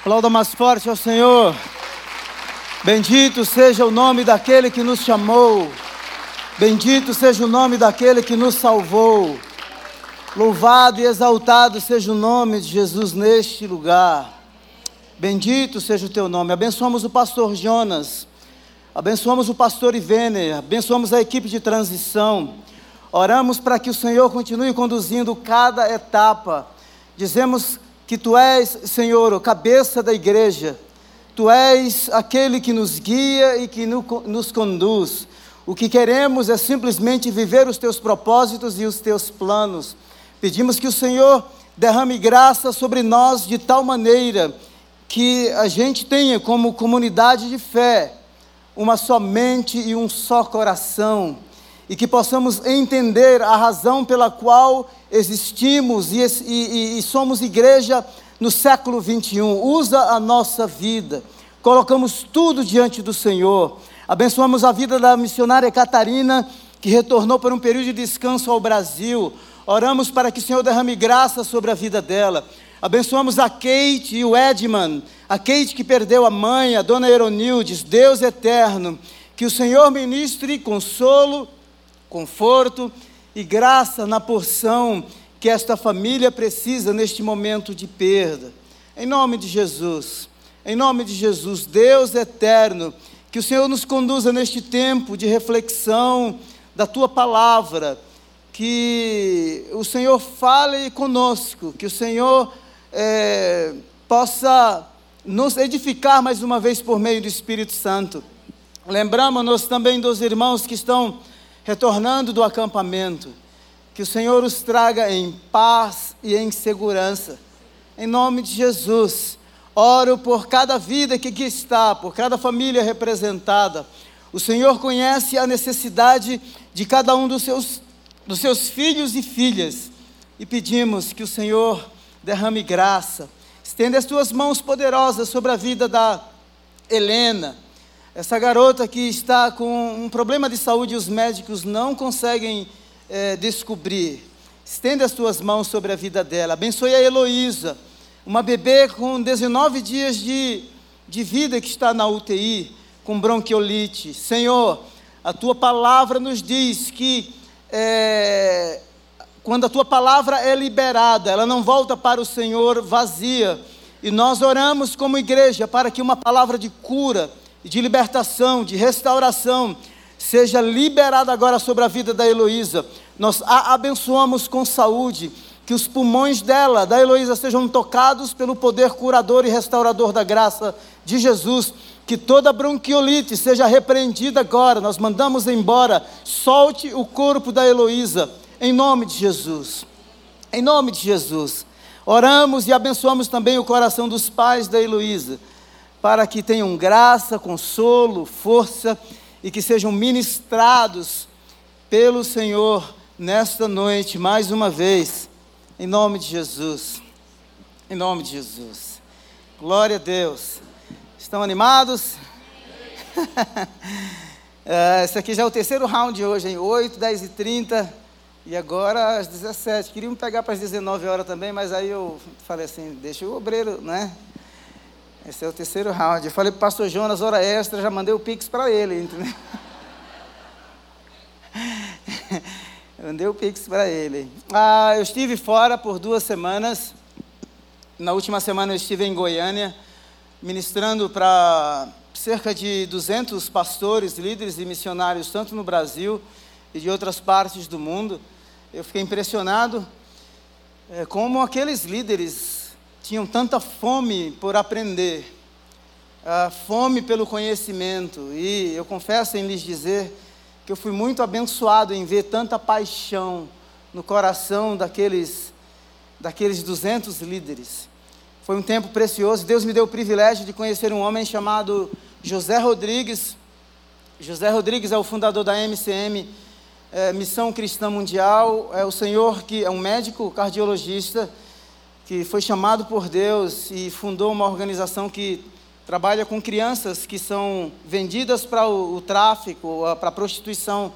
Aplauda mais forte ao Senhor. Bendito seja o nome daquele que nos chamou. Bendito seja o nome daquele que nos salvou. Louvado e exaltado seja o nome de Jesus neste lugar. Bendito seja o teu nome. Abençoamos o pastor Jonas. Abençoamos o pastor Ivene. Abençoamos a equipe de transição. Oramos para que o Senhor continue conduzindo cada etapa. Dizemos que tu és, Senhor, o cabeça da igreja, tu és aquele que nos guia e que nos conduz. O que queremos é simplesmente viver os teus propósitos e os teus planos. Pedimos que o Senhor derrame graça sobre nós de tal maneira que a gente tenha como comunidade de fé uma só mente e um só coração e que possamos entender a razão pela qual existimos e, e, e somos igreja no século 21. Usa a nossa vida, colocamos tudo diante do Senhor. Abençoamos a vida da missionária Catarina, que retornou para um período de descanso ao Brasil. Oramos para que o Senhor derrame graça sobre a vida dela. Abençoamos a Kate e o Edman, a Kate que perdeu a mãe, a dona Eronildes, Deus eterno. Que o Senhor ministre consolo conforto e graça na porção que esta família precisa neste momento de perda. Em nome de Jesus, em nome de Jesus, Deus eterno, que o Senhor nos conduza neste tempo de reflexão da tua palavra, que o Senhor fale conosco, que o Senhor é, possa nos edificar mais uma vez por meio do Espírito Santo. Lembramos-nos também dos irmãos que estão retornando do acampamento, que o Senhor os traga em paz e em segurança. Em nome de Jesus, oro por cada vida que aqui está, por cada família representada. O Senhor conhece a necessidade de cada um dos seus, dos seus filhos e filhas. E pedimos que o Senhor derrame graça. Estenda as tuas mãos poderosas sobre a vida da Helena essa garota que está com um problema de saúde e os médicos não conseguem é, descobrir. Estende as tuas mãos sobre a vida dela. Abençoe a Heloísa, uma bebê com 19 dias de, de vida que está na UTI, com bronquiolite. Senhor, a tua palavra nos diz que é, quando a tua palavra é liberada, ela não volta para o Senhor vazia. E nós oramos como igreja para que uma palavra de cura, de libertação, de restauração, seja liberada agora sobre a vida da Heloísa. Nós a abençoamos com saúde, que os pulmões dela, da Heloísa, sejam tocados pelo poder curador e restaurador da graça de Jesus. Que toda bronquiolite seja repreendida agora. Nós mandamos embora. Solte o corpo da Heloísa, em nome de Jesus. Em nome de Jesus. Oramos e abençoamos também o coração dos pais da Heloísa para que tenham graça, consolo, força e que sejam ministrados pelo Senhor nesta noite, mais uma vez, em nome de Jesus. Em nome de Jesus. Glória a Deus. Estão animados? é, esse aqui já é o terceiro round hoje, em 8, 10 e 30. E agora às 17. Queriam pegar para as 19 horas também, mas aí eu falei assim: deixa o obreiro, né? Esse é o terceiro round. Eu falei para o pastor Jonas, hora extra, já mandei o Pix para ele, entendeu? mandei o Pix para ele. Ah, eu estive fora por duas semanas. Na última semana eu estive em Goiânia, ministrando para cerca de 200 pastores, líderes e missionários, tanto no Brasil e de outras partes do mundo. Eu fiquei impressionado é, como aqueles líderes tinham tanta fome por aprender, fome pelo conhecimento, e eu confesso em lhes dizer que eu fui muito abençoado em ver tanta paixão no coração daqueles, daqueles 200 líderes. Foi um tempo precioso. Deus me deu o privilégio de conhecer um homem chamado José Rodrigues. José Rodrigues é o fundador da MCM, é, Missão Cristã Mundial. É o senhor que é um médico cardiologista que foi chamado por Deus e fundou uma organização que trabalha com crianças que são vendidas para o, o tráfico, para a prostituição,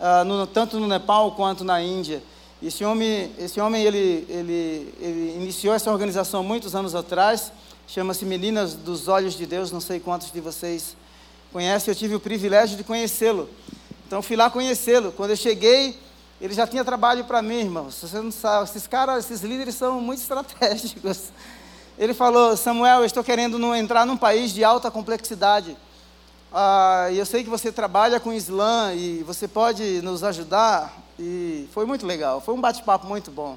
uh, no, tanto no Nepal quanto na Índia. Esse homem, esse homem ele, ele, ele iniciou essa organização muitos anos atrás chama-se Meninas dos Olhos de Deus, não sei quantos de vocês conhecem, eu tive o privilégio de conhecê-lo. Então fui lá conhecê-lo. Quando eu cheguei, ele já tinha trabalho para mim, irmão. Você não sabe, esses caras, esses líderes são muito estratégicos. Ele falou: Samuel, eu estou querendo entrar num país de alta complexidade. Ah, eu sei que você trabalha com Islã e você pode nos ajudar. E foi muito legal, foi um bate-papo muito bom.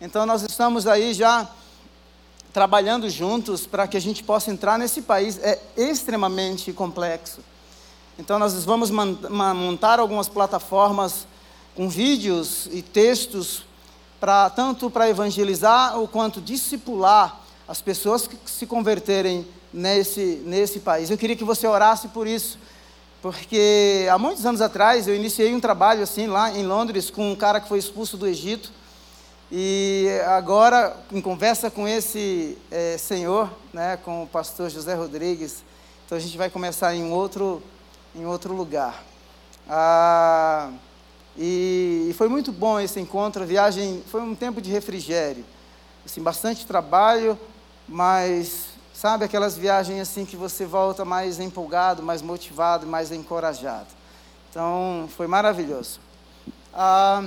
Então nós estamos aí já trabalhando juntos para que a gente possa entrar nesse país. É extremamente complexo. Então nós vamos montar algumas plataformas com vídeos e textos para tanto para evangelizar ou quanto discipular as pessoas que se converterem nesse, nesse país. Eu queria que você orasse por isso, porque há muitos anos atrás eu iniciei um trabalho assim lá em Londres com um cara que foi expulso do Egito. E agora, em conversa com esse é, senhor, né, com o pastor José Rodrigues, então a gente vai começar em outro, em outro lugar. Ah, e, foi muito bom esse encontro, a viagem foi um tempo de refrigério. Assim, bastante trabalho, mas Sabe aquelas viagens assim que você volta mais empolgado, mais motivado, mais encorajado. Então, foi maravilhoso. Ah,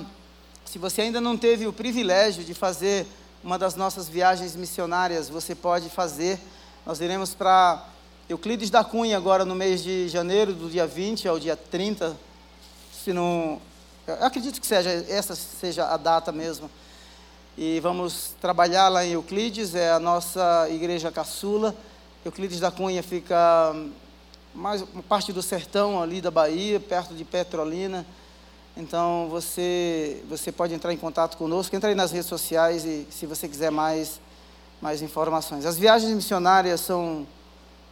se você ainda não teve o privilégio de fazer uma das nossas viagens missionárias, você pode fazer. Nós iremos para Euclides da Cunha agora no mês de janeiro, do dia 20 ao dia 30. Se não. Eu acredito que seja, essa seja a data mesmo e vamos trabalhar lá em Euclides, é a nossa igreja caçula. Euclides da Cunha fica mais uma parte do sertão ali da Bahia, perto de Petrolina. Então você você pode entrar em contato conosco, entra aí nas redes sociais e se você quiser mais mais informações. As viagens missionárias são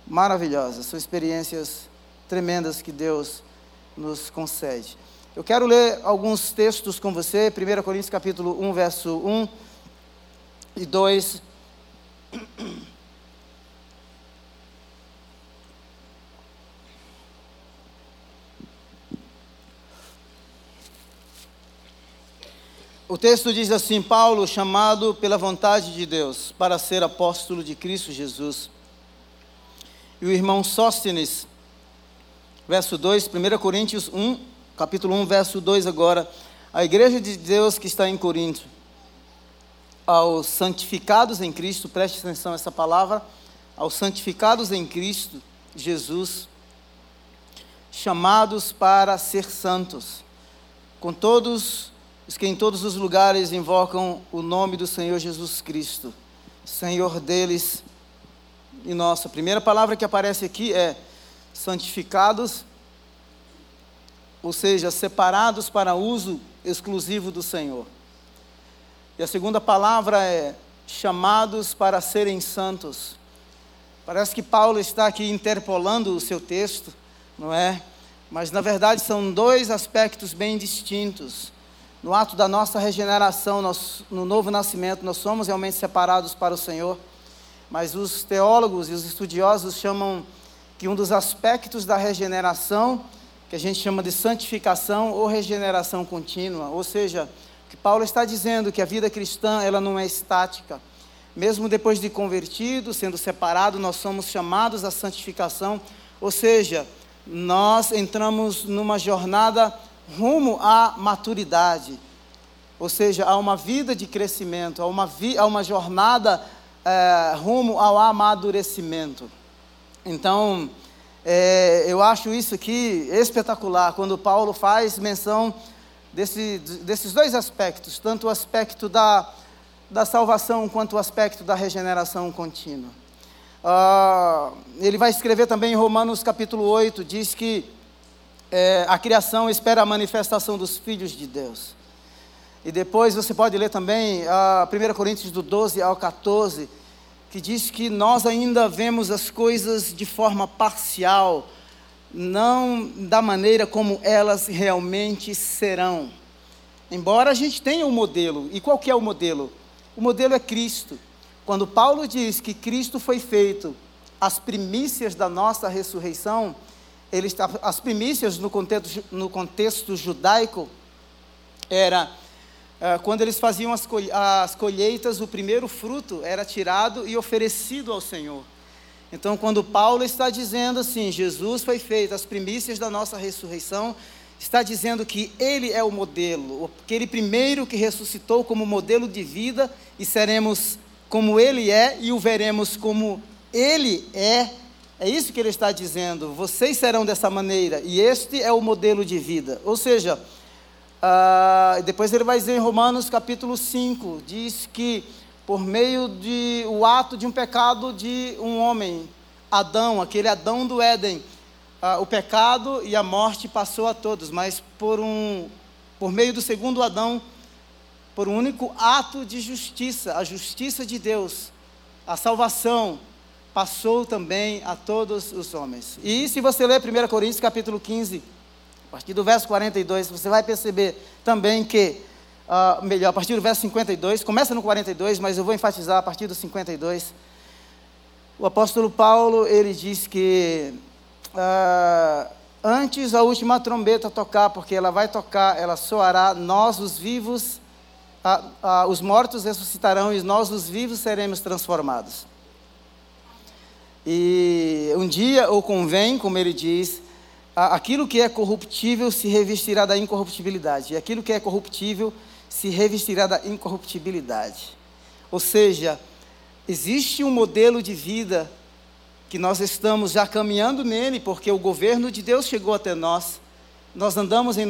maravilhosas, são experiências tremendas que Deus nos concede. Eu quero ler alguns textos com você, 1 Coríntios capítulo 1, verso 1 e 2. O texto diz assim: Paulo, chamado pela vontade de Deus para ser apóstolo de Cristo Jesus. E o irmão Sóstenes, verso 2, 1 Coríntios 1, capítulo 1, verso 2 agora. A igreja de Deus que está em Corinto, aos santificados em Cristo, preste atenção a essa palavra, aos santificados em Cristo Jesus, chamados para ser santos, com todos os que em todos os lugares invocam o nome do Senhor Jesus Cristo, Senhor deles e nossa. A primeira palavra que aparece aqui é santificados ou seja, separados para uso exclusivo do Senhor. E a segunda palavra é chamados para serem santos. Parece que Paulo está aqui interpolando o seu texto, não é? Mas na verdade são dois aspectos bem distintos. No ato da nossa regeneração, nós, no novo nascimento, nós somos realmente separados para o Senhor. Mas os teólogos e os estudiosos chamam que um dos aspectos da regeneração que a gente chama de santificação ou regeneração contínua, ou seja, que Paulo está dizendo que a vida cristã ela não é estática. Mesmo depois de convertido, sendo separado, nós somos chamados à santificação, ou seja, nós entramos numa jornada rumo à maturidade, ou seja, a uma vida de crescimento, a uma, vi, a uma jornada é, rumo ao amadurecimento. Então, é, eu acho isso aqui espetacular, quando Paulo faz menção desse, desses dois aspectos, tanto o aspecto da, da salvação quanto o aspecto da regeneração contínua. Ah, ele vai escrever também em Romanos capítulo 8, diz que é, a criação espera a manifestação dos filhos de Deus. E depois você pode ler também ah, 1 Coríntios do 12 ao 14, que diz que nós ainda vemos as coisas de forma parcial, não da maneira como elas realmente serão. Embora a gente tenha um modelo, e qual é o modelo? O modelo é Cristo. Quando Paulo diz que Cristo foi feito as primícias da nossa ressurreição, ele está, as primícias no contexto, no contexto judaico era quando eles faziam as, as colheitas, o primeiro fruto era tirado e oferecido ao Senhor. Então, quando Paulo está dizendo assim, Jesus foi feito as primícias da nossa ressurreição, está dizendo que ele é o modelo, aquele primeiro que ressuscitou como modelo de vida e seremos como ele é e o veremos como ele é. É isso que ele está dizendo. Vocês serão dessa maneira e este é o modelo de vida. Ou seja, Uh, depois ele vai dizer em Romanos capítulo 5, diz que por meio de o ato de um pecado de um homem, Adão, aquele Adão do Éden, uh, o pecado e a morte passou a todos, mas por um por meio do segundo Adão, por um único ato de justiça, a justiça de Deus, a salvação passou também a todos os homens. E se você ler 1 Coríntios capítulo 15, a partir do verso 42, você vai perceber também que, uh, melhor, a partir do verso 52, começa no 42, mas eu vou enfatizar a partir do 52. O apóstolo Paulo, ele diz que uh, antes a última trombeta tocar, porque ela vai tocar, ela soará, nós os vivos, uh, os mortos ressuscitarão e nós os vivos seremos transformados. E um dia ou convém, como ele diz, aquilo que é corruptível se revestirá da incorruptibilidade, e aquilo que é corruptível se revestirá da incorruptibilidade. Ou seja, existe um modelo de vida que nós estamos já caminhando nele, porque o governo de Deus chegou até nós. Nós andamos em,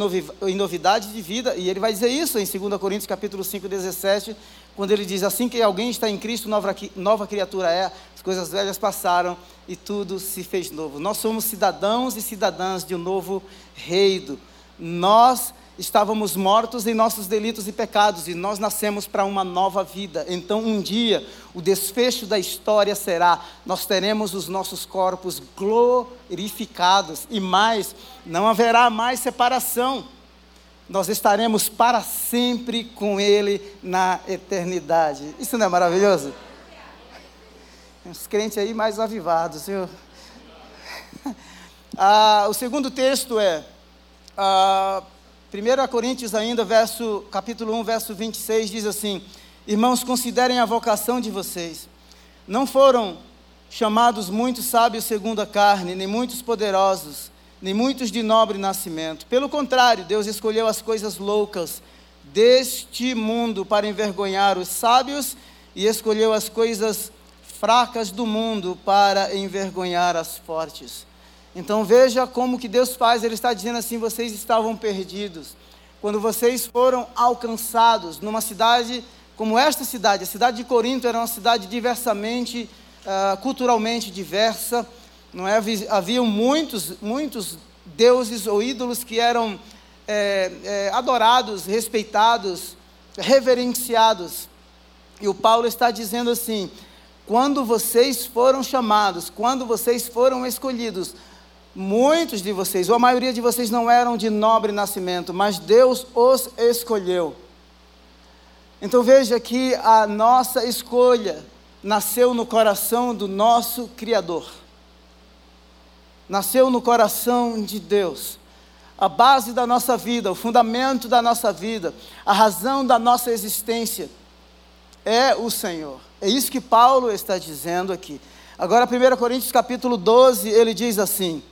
novidade de vida, e ele vai dizer isso em 2 Coríntios capítulo 5, 17, quando ele diz, assim que alguém está em Cristo, nova, nova criatura é, as coisas velhas passaram e tudo se fez novo. Nós somos cidadãos e cidadãs de um novo reino. Nós estávamos mortos em nossos delitos e pecados e nós nascemos para uma nova vida. Então, um dia, o desfecho da história será: nós teremos os nossos corpos glorificados e mais, não haverá mais separação. Nós estaremos para sempre com Ele na eternidade. Isso não é maravilhoso? Os crentes aí mais avivados, viu? Ah, o segundo texto é ah, 1 Coríntios ainda, verso, capítulo 1, verso 26, diz assim, Irmãos, considerem a vocação de vocês. Não foram chamados muitos sábios segundo a carne, nem muitos poderosos, nem muitos de nobre nascimento. Pelo contrário, Deus escolheu as coisas loucas deste mundo para envergonhar os sábios e escolheu as coisas fracas do mundo para envergonhar as fortes. Então veja como que Deus faz, Ele está dizendo assim: vocês estavam perdidos. Quando vocês foram alcançados numa cidade como esta cidade, a cidade de Corinto era uma cidade diversamente, uh, culturalmente diversa, não é? Haviam muitos, muitos deuses ou ídolos que eram é, é, adorados, respeitados, reverenciados. E o Paulo está dizendo assim: quando vocês foram chamados, quando vocês foram escolhidos, muitos de vocês, ou a maioria de vocês não eram de nobre nascimento, mas Deus os escolheu. Então veja que a nossa escolha nasceu no coração do nosso Criador, nasceu no coração de Deus. A base da nossa vida, o fundamento da nossa vida, a razão da nossa existência é o Senhor. É isso que Paulo está dizendo aqui. Agora, 1 Coríntios capítulo 12, ele diz assim: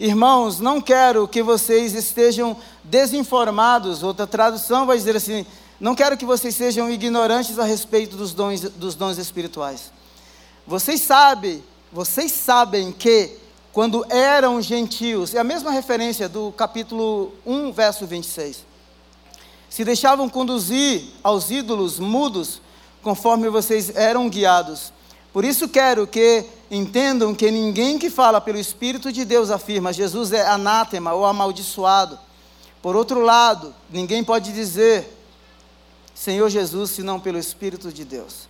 Irmãos, não quero que vocês estejam desinformados. Outra tradução vai dizer assim: Não quero que vocês sejam ignorantes a respeito dos dons, dos dons espirituais. Vocês sabem, vocês sabem que quando eram gentios, é a mesma referência do capítulo 1, verso 26. Se deixavam conduzir aos ídolos mudos, conforme vocês eram guiados. Por isso quero que entendam que ninguém que fala pelo Espírito de Deus afirma Jesus é anátema ou amaldiçoado. Por outro lado, ninguém pode dizer Senhor Jesus senão pelo Espírito de Deus.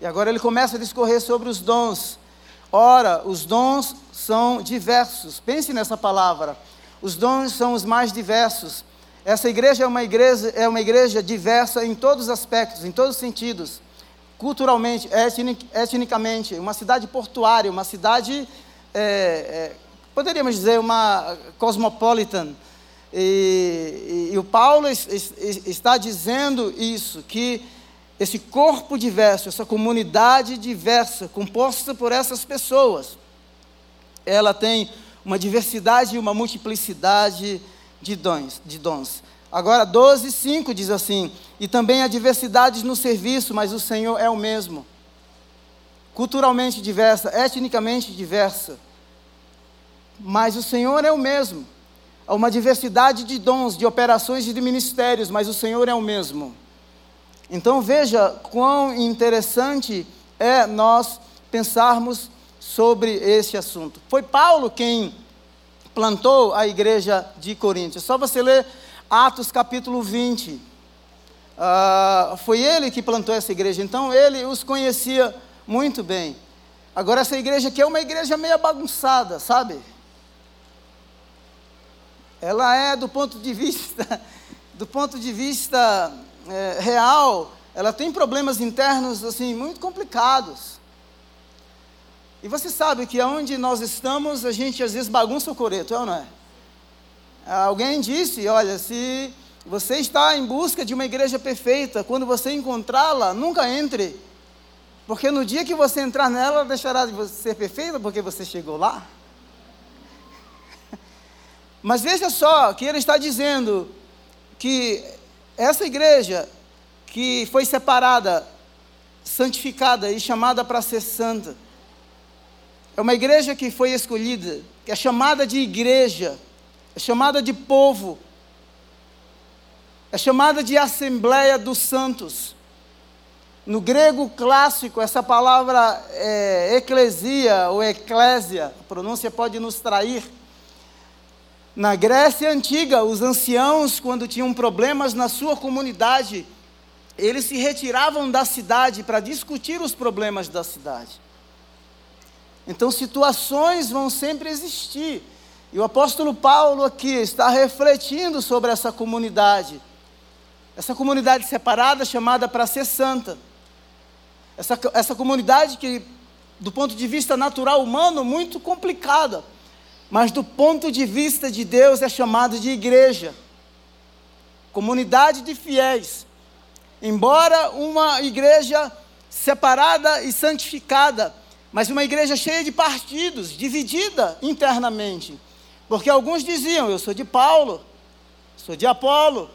E agora ele começa a discorrer sobre os dons. Ora, os dons são diversos. Pense nessa palavra. Os dons são os mais diversos. Essa igreja é uma igreja, é uma igreja diversa em todos os aspectos, em todos os sentidos culturalmente, etnic, etnicamente, uma cidade portuária, uma cidade, é, é, poderíamos dizer, uma cosmopolitan. E, e, e o Paulo está dizendo isso, que esse corpo diverso, essa comunidade diversa, composta por essas pessoas, ela tem uma diversidade e uma multiplicidade de dons. De dons. Agora, 12, 5 diz assim: E também há diversidade no serviço, mas o Senhor é o mesmo. Culturalmente diversa, etnicamente diversa, mas o Senhor é o mesmo. Há uma diversidade de dons, de operações e de ministérios, mas o Senhor é o mesmo. Então veja quão interessante é nós pensarmos sobre esse assunto. Foi Paulo quem plantou a igreja de Corinto. É só você ler Atos capítulo 20. Uh, ah, foi ele que plantou essa igreja, então ele os conhecia muito bem. Agora, essa igreja aqui é uma igreja meio bagunçada, sabe? Ela é, do ponto de vista, do ponto de vista é, real, ela tem problemas internos assim muito complicados. E você sabe que aonde nós estamos, a gente às vezes bagunça o coreto, é ou não é? Alguém disse, olha, se você está em busca de uma igreja perfeita, quando você encontrá-la, nunca entre. Porque no dia que você entrar nela, deixará de ser perfeita porque você chegou lá. Mas veja só que ele está dizendo que essa igreja que foi separada, santificada e chamada para ser santa, é uma igreja que foi escolhida, que é chamada de igreja, é chamada de povo, é chamada de Assembleia dos Santos. No grego clássico, essa palavra é eclesia ou eclésia, a pronúncia pode nos trair. Na Grécia antiga, os anciãos, quando tinham problemas na sua comunidade, eles se retiravam da cidade para discutir os problemas da cidade. Então, situações vão sempre existir. E o apóstolo Paulo aqui está refletindo sobre essa comunidade. Essa comunidade separada, chamada para ser santa. Essa, essa comunidade que, do ponto de vista natural humano, muito complicada. Mas do ponto de vista de Deus, é chamada de igreja. Comunidade de fiéis. Embora uma igreja separada e santificada, mas uma igreja cheia de partidos, dividida internamente. Porque alguns diziam: Eu sou de Paulo, sou de Apolo,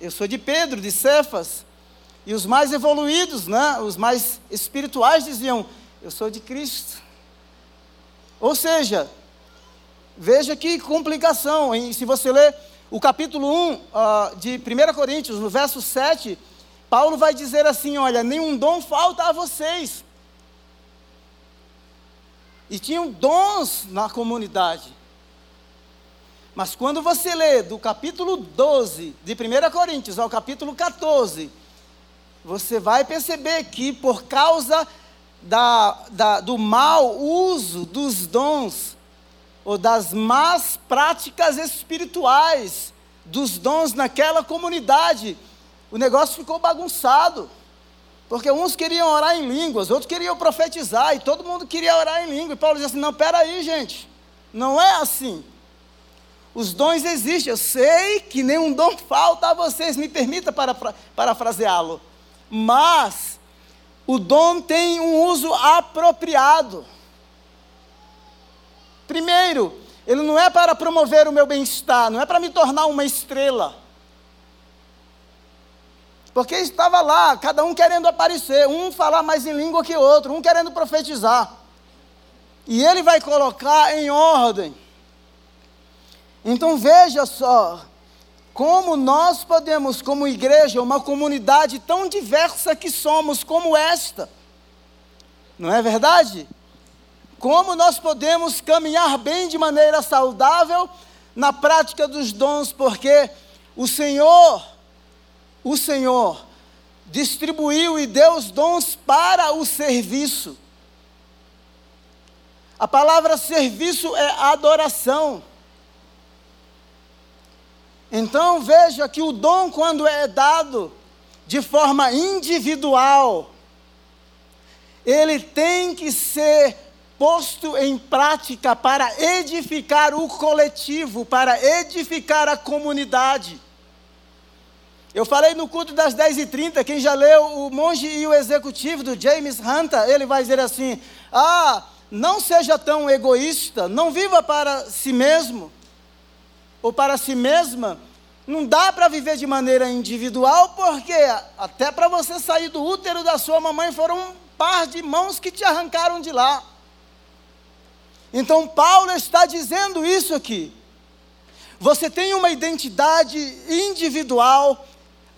eu sou de Pedro, de Cefas. E os mais evoluídos, né, os mais espirituais diziam: Eu sou de Cristo. Ou seja, veja que complicação. Se você ler o capítulo 1 uh, ah, de 1 Coríntios, no verso 7, Paulo vai dizer assim: Olha, nenhum dom falta a vocês e tinham dons na comunidade. Mas quando você lê do capítulo 12 de 1 Coríntios ao capítulo 14, você vai perceber que por causa da, da, do mau uso dos dons, ou das más práticas espirituais dos dons naquela comunidade, o negócio ficou bagunçado. Porque uns queriam orar em línguas, outros queriam profetizar, e todo mundo queria orar em língua. E Paulo disse assim: não, peraí, gente, não é assim. Os dons existem, eu sei que nenhum dom falta a vocês, me permita para, parafraseá-lo. Mas o dom tem um uso apropriado. Primeiro, ele não é para promover o meu bem-estar, não é para me tornar uma estrela. Porque estava lá, cada um querendo aparecer, um falar mais em língua que outro, um querendo profetizar. E ele vai colocar em ordem. Então veja só, como nós podemos, como igreja, uma comunidade tão diversa que somos como esta, não é verdade? Como nós podemos caminhar bem de maneira saudável na prática dos dons, porque o Senhor o Senhor distribuiu e deu os dons para o serviço. A palavra serviço é adoração. Então veja que o dom, quando é dado de forma individual, ele tem que ser posto em prática para edificar o coletivo, para edificar a comunidade. Eu falei no culto das 10h30, quem já leu o Monge e o Executivo do James Hunter, ele vai dizer assim: Ah, não seja tão egoísta, não viva para si mesmo ou para si mesma. Não dá para viver de maneira individual, porque até para você sair do útero da sua mamãe foram um par de mãos que te arrancaram de lá. Então Paulo está dizendo isso aqui. Você tem uma identidade individual,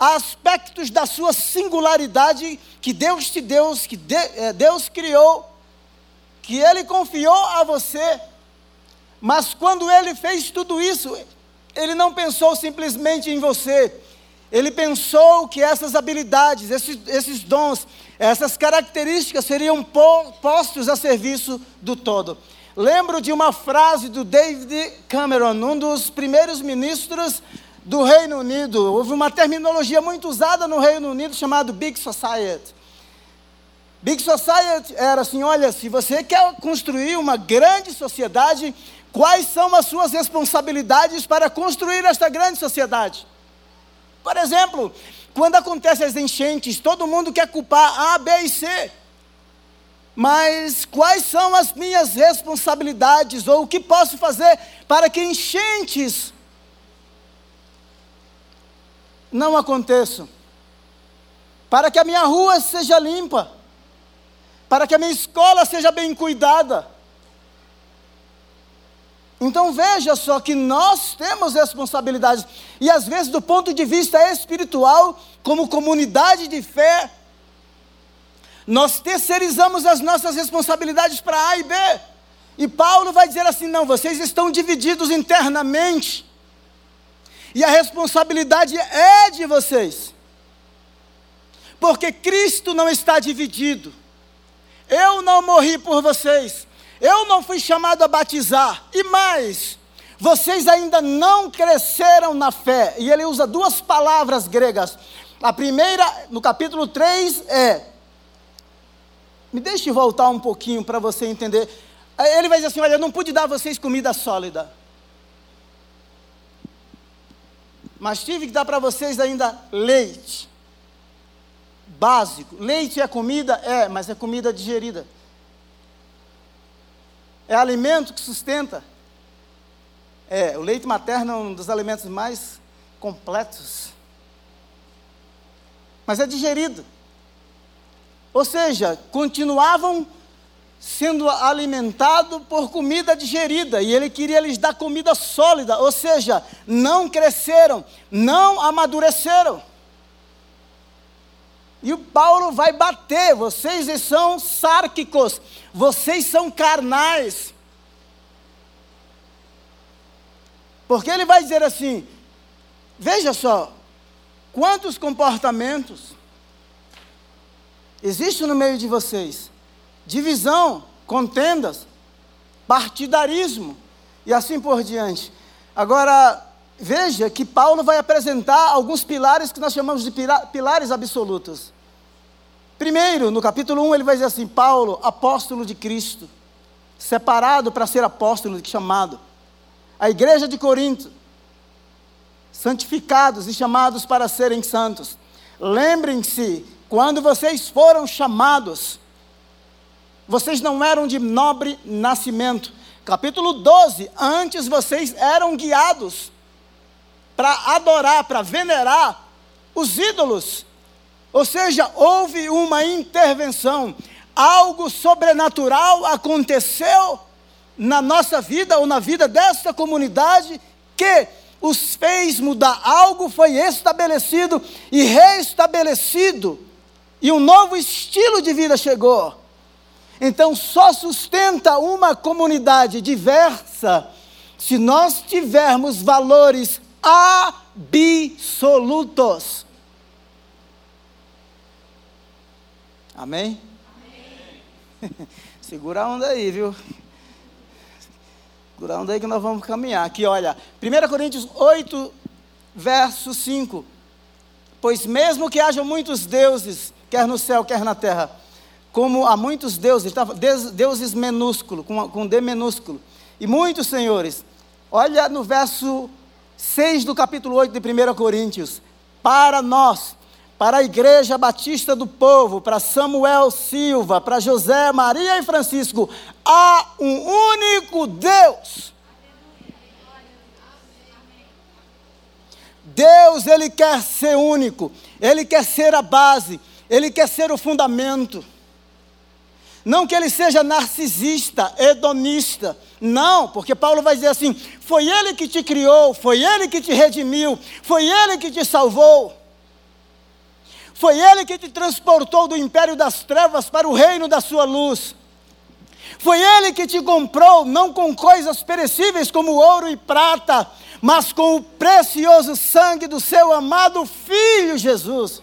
aspectos da sua singularidade que Deus te deu, que é, Deus criou, que Ele confiou a você. Mas quando Ele fez tudo isso, Ele não pensou simplesmente em você. Ele pensou que essas habilidades, esses, esses dons, essas características seriam postos a serviço do todo. Lembro de uma frase do David Cameron, um dos primeiros ministros do Reino Unido. Houve uma terminologia muito usada no Reino Unido chamado Big Society. Big Society era assim: olha, se você quer construir uma grande sociedade, quais são as suas responsabilidades para construir esta grande sociedade? Por exemplo, quando acontecem as enchentes, todo mundo quer culpar A, B e C. Mas quais são as minhas responsabilidades ou o que posso fazer para que enchentes não aconteçam, para que a minha rua seja limpa, para que a minha escola seja bem cuidada. Então veja só que nós temos responsabilidades, e às vezes, do ponto de vista espiritual, como comunidade de fé, nós terceirizamos as nossas responsabilidades para A e B. E Paulo vai dizer assim: não, vocês estão divididos internamente. E a responsabilidade é de vocês. Porque Cristo não está dividido. Eu não morri por vocês. Eu não fui chamado a batizar. E mais, vocês ainda não cresceram na fé. E ele usa duas palavras gregas. A primeira, no capítulo 3, é. Me deixe voltar um pouquinho para você entender. Ele vai dizer assim: Olha, eu não pude dar a vocês comida sólida. Mas tive que dar para vocês ainda leite. Básico. Leite é comida? É, mas é comida digerida. É alimento que sustenta. É, o leite materno é um dos alimentos mais completos. Mas é digerido. Ou seja, continuavam sendo alimentado por comida digerida, e ele queria lhes dar comida sólida, ou seja, não cresceram, não amadureceram. E o Paulo vai bater, vocês são sárquicos, vocês são carnais. Porque ele vai dizer assim: veja só, quantos comportamentos existem no meio de vocês divisão, contendas, partidarismo e assim por diante. Agora, veja que Paulo vai apresentar alguns pilares que nós chamamos de pilares absolutos. Primeiro, no capítulo 1, ele vai dizer assim: Paulo, apóstolo de Cristo, separado para ser apóstolo, chamado. A igreja de Corinto, santificados e chamados para serem santos. Lembrem-se, quando vocês foram chamados, vocês não eram de nobre nascimento. Capítulo 12: Antes vocês eram guiados para adorar, para venerar os ídolos. Ou seja, houve uma intervenção, algo sobrenatural aconteceu na nossa vida ou na vida desta comunidade que os fez mudar. Algo foi estabelecido e restabelecido, e um novo estilo de vida chegou. Então, só sustenta uma comunidade diversa se nós tivermos valores absolutos. Amém? Amém. Segura a onda aí, viu? Segura a onda aí que nós vamos caminhar. Aqui, olha, 1 Coríntios 8, verso 5. Pois mesmo que hajam muitos deuses, quer no céu, quer na terra, como há muitos deuses, deuses minúsculos, com, com D minúsculo. E muitos senhores, olha no verso 6 do capítulo 8 de 1 Coríntios. Para nós, para a Igreja Batista do Povo, para Samuel Silva, para José, Maria e Francisco, há um único Deus. Deus, Ele quer ser único, Ele quer ser a base, Ele quer ser o fundamento. Não que ele seja narcisista, hedonista. Não, porque Paulo vai dizer assim: foi ele que te criou, foi ele que te redimiu, foi ele que te salvou. Foi Ele que te transportou do império das trevas para o reino da Sua luz. Foi Ele que te comprou, não com coisas perecíveis como ouro e prata, mas com o precioso sangue do Seu amado Filho Jesus.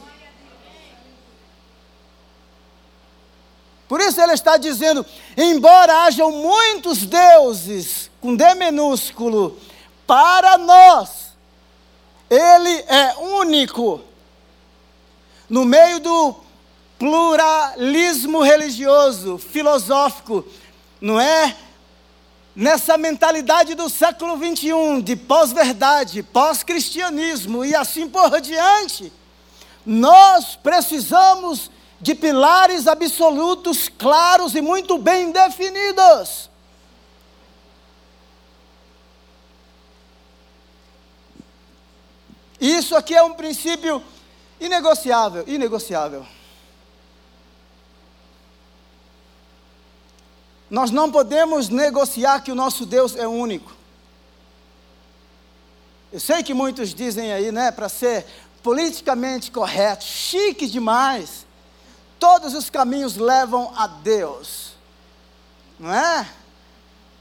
Por isso ele está dizendo: embora hajam muitos deuses, com D minúsculo, para nós, Ele é único no meio do pluralismo religioso, filosófico, não é? Nessa mentalidade do século 21, de pós-verdade, pós-cristianismo e assim por diante, nós precisamos de pilares absolutos, claros e muito bem definidos. Isso aqui é um princípio Inegociável, inegociável. Nós não podemos negociar que o nosso Deus é único. Eu sei que muitos dizem aí, né, para ser politicamente correto, chique demais. Todos os caminhos levam a Deus. Não é?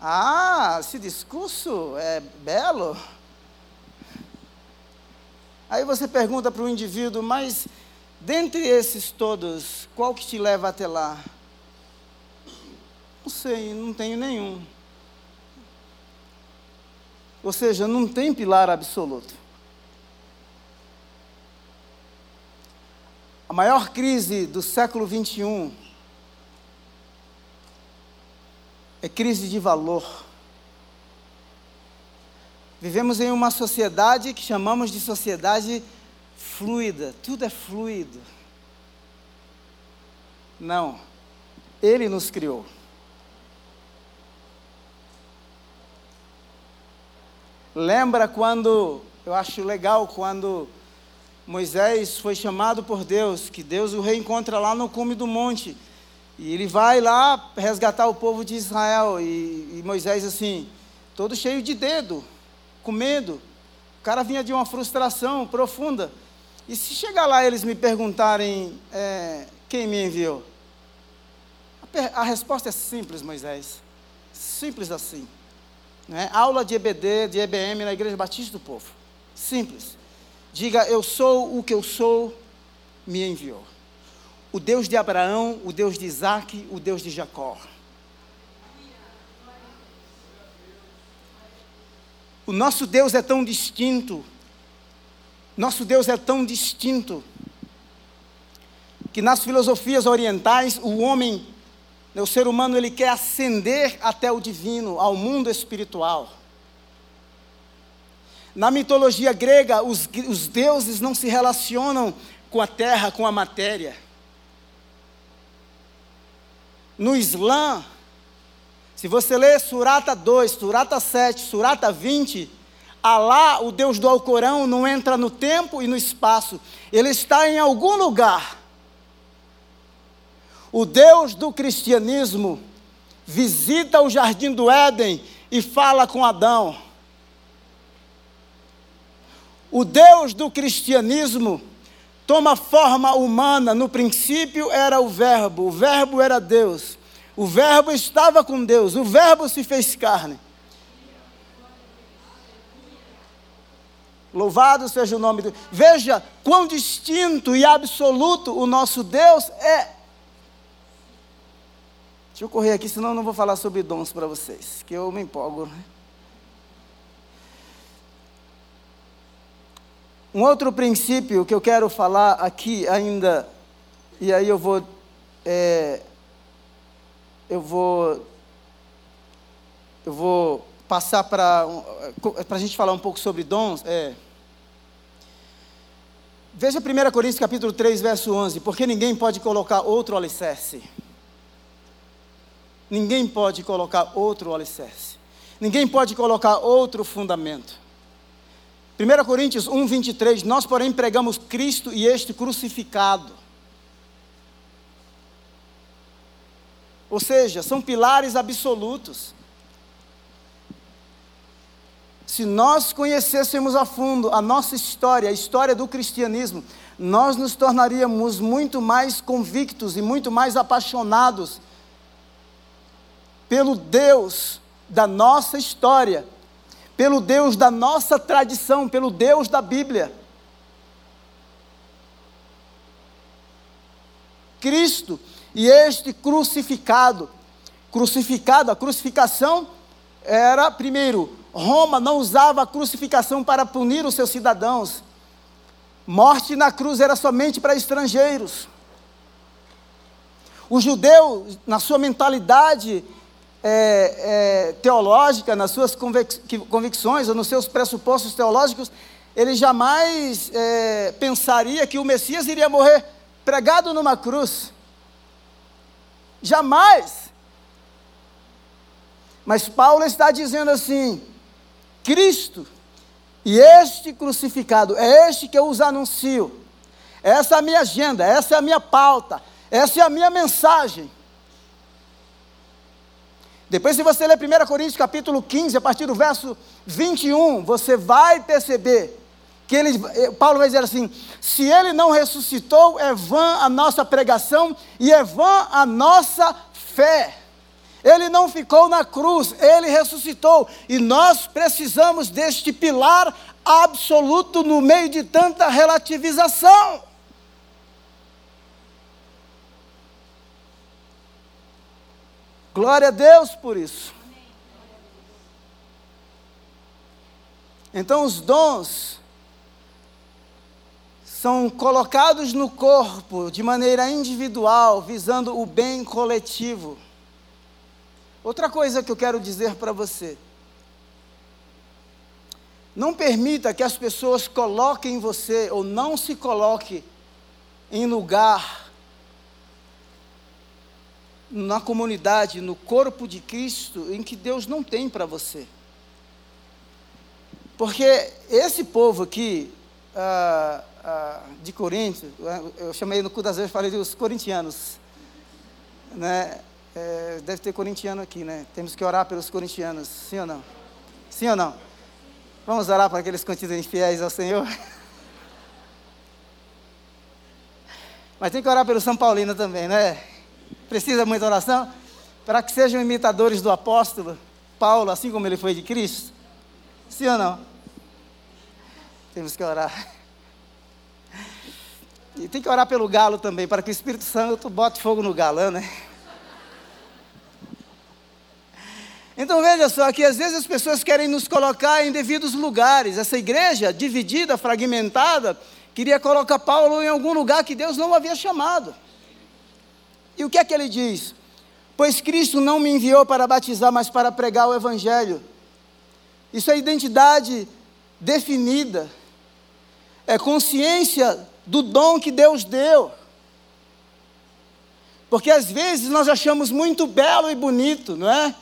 Ah, esse discurso é belo. Aí você pergunta para o indivíduo, mas dentre esses todos, qual que te leva até lá? Não sei, não tenho nenhum. Ou seja, não tem pilar absoluto. A maior crise do século 21 é crise de valor. Vivemos em uma sociedade que chamamos de sociedade fluida, tudo é fluido. Não, Ele nos criou. Lembra quando, eu acho legal quando Moisés foi chamado por Deus, que Deus o reencontra lá no cume do monte. E ele vai lá resgatar o povo de Israel. E, e Moisés, assim, todo cheio de dedo, com medo. O cara vinha de uma frustração profunda. E se chegar lá eles me perguntarem é, quem me enviou? A, a, resposta é simples, Moisés. Simples assim. Né? Aula de EBD, de EBM na Igreja Batista do Povo. Simples. Diga, eu sou o que eu sou, me enviou. O Deus de Abraão, o Deus de Isaac, o Deus de Jacó. O nosso Deus é tão distinto, nosso Deus é tão distinto, que nas filosofias orientais, o homem, o ser humano, ele quer ascender até o divino, ao mundo espiritual. Na mitologia grega, os, os deuses não se relacionam com a terra, com a matéria. No Islã, se você ler Surata 2, Surata 7, Surata 20, Alá, o Deus do Alcorão, não entra no tempo e no espaço, ele está em algum lugar. O Deus do cristianismo visita o jardim do Éden e fala com Adão. O Deus do cristianismo toma forma humana, no princípio era o Verbo, o Verbo era Deus. O Verbo estava com Deus, o Verbo se fez carne. Louvado seja o nome de Deus. Veja quão distinto e absoluto o nosso Deus é. Deixa eu correr aqui, senão eu não vou falar sobre dons para vocês, que eu me empolgo. Um outro princípio que eu quero falar aqui ainda, e aí eu vou é, eu vou eu vou passar para a gente falar um pouco sobre dons. É, veja 1 Coríntios capítulo 3, verso 11. Porque ninguém pode colocar outro alicerce. Ninguém pode colocar outro alicerce. Ninguém pode colocar outro fundamento. 1 Coríntios 1, 23. Nós, porém, pregamos Cristo e este crucificado. Ou seja, são pilares absolutos. Se nós conhecêssemos a fundo a nossa história, a história do cristianismo, nós nos tornaríamos muito mais convictos e muito mais apaixonados pelo Deus da nossa história, pelo Deus da nossa tradição, pelo Deus da Bíblia. Cristo e este crucificado. Crucificado, a crucificação era, primeiro, Roma não usava a crucificação para punir os seus cidadãos. Morte na cruz era somente para estrangeiros. O judeu, na sua mentalidade é, é, teológica, nas suas convic convicções ou nos seus pressupostos teológicos, ele jamais é, pensaria que o Messias iria morrer pregado numa cruz. Jamais. Mas Paulo está dizendo assim: Cristo e este crucificado, é este que eu os anuncio. Essa é a minha agenda, essa é a minha pauta, essa é a minha mensagem. Depois, se você ler 1 Coríntios capítulo 15, a partir do verso 21, você vai perceber que ele, eh, Paulo vai dizer assim: se ele não ressuscitou, é vã a nossa pregação e é vã a nossa fé. Ele não ficou na cruz, ele ressuscitou. E nós precisamos deste pilar absoluto no meio de tanta relativização. Glória a Deus por isso. Então, os dons são colocados no corpo de maneira individual, visando o bem coletivo. Outra coisa que eu quero dizer para você: não permita que as pessoas coloquem você ou não se coloque em lugar na comunidade, no corpo de Cristo, em que Deus não tem para você. Porque esse povo aqui, ah, ah, de Corinto, eu chamei no cu das vezes, falei dos corintianos, né? É, deve ter corintiano aqui, né? Temos que orar pelos corintianos, sim ou não? Sim ou não? Vamos orar para aqueles que continuem fiéis ao Senhor? Mas tem que orar pelo São Paulino também, né? Precisa muita oração? Para que sejam imitadores do apóstolo Paulo, assim como ele foi de Cristo? Sim ou não? Temos que orar. E tem que orar pelo galo também, para que o Espírito Santo bote fogo no galã, né? Então veja só que às vezes as pessoas querem nos colocar em devidos lugares. Essa igreja dividida, fragmentada, queria colocar Paulo em algum lugar que Deus não havia chamado. E o que é que ele diz? Pois Cristo não me enviou para batizar, mas para pregar o Evangelho. Isso é identidade definida, é consciência do dom que Deus deu. Porque às vezes nós achamos muito belo e bonito, não é?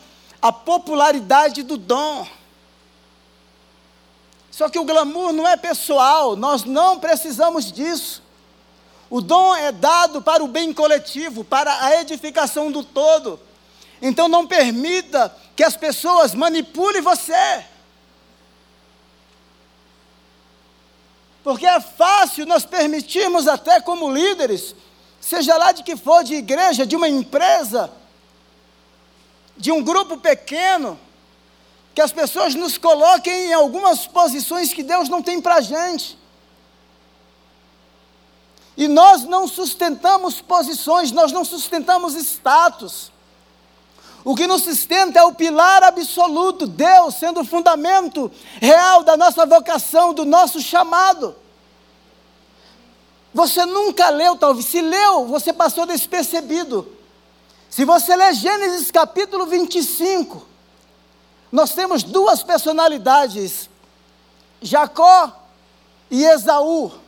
a popularidade do dom. Só que o glamour não é pessoal, nós não precisamos disso. O dom é dado para o bem coletivo, para a edificação do todo. Então não permita que as pessoas manipulem você. Porque é fácil nós permitirmos, até como líderes, seja lá de que for, de igreja, de uma empresa, de um grupo pequeno, que as pessoas nos coloquem em algumas posições que Deus não tem para a gente. E nós não sustentamos posições, nós não sustentamos status. O que nos sustenta é o pilar absoluto, Deus sendo o fundamento real da nossa vocação, do nosso chamado. Você nunca leu, talvez, se leu, você passou despercebido. Se você ler Gênesis capítulo 25, nós temos duas personalidades, Jacó e Esaú.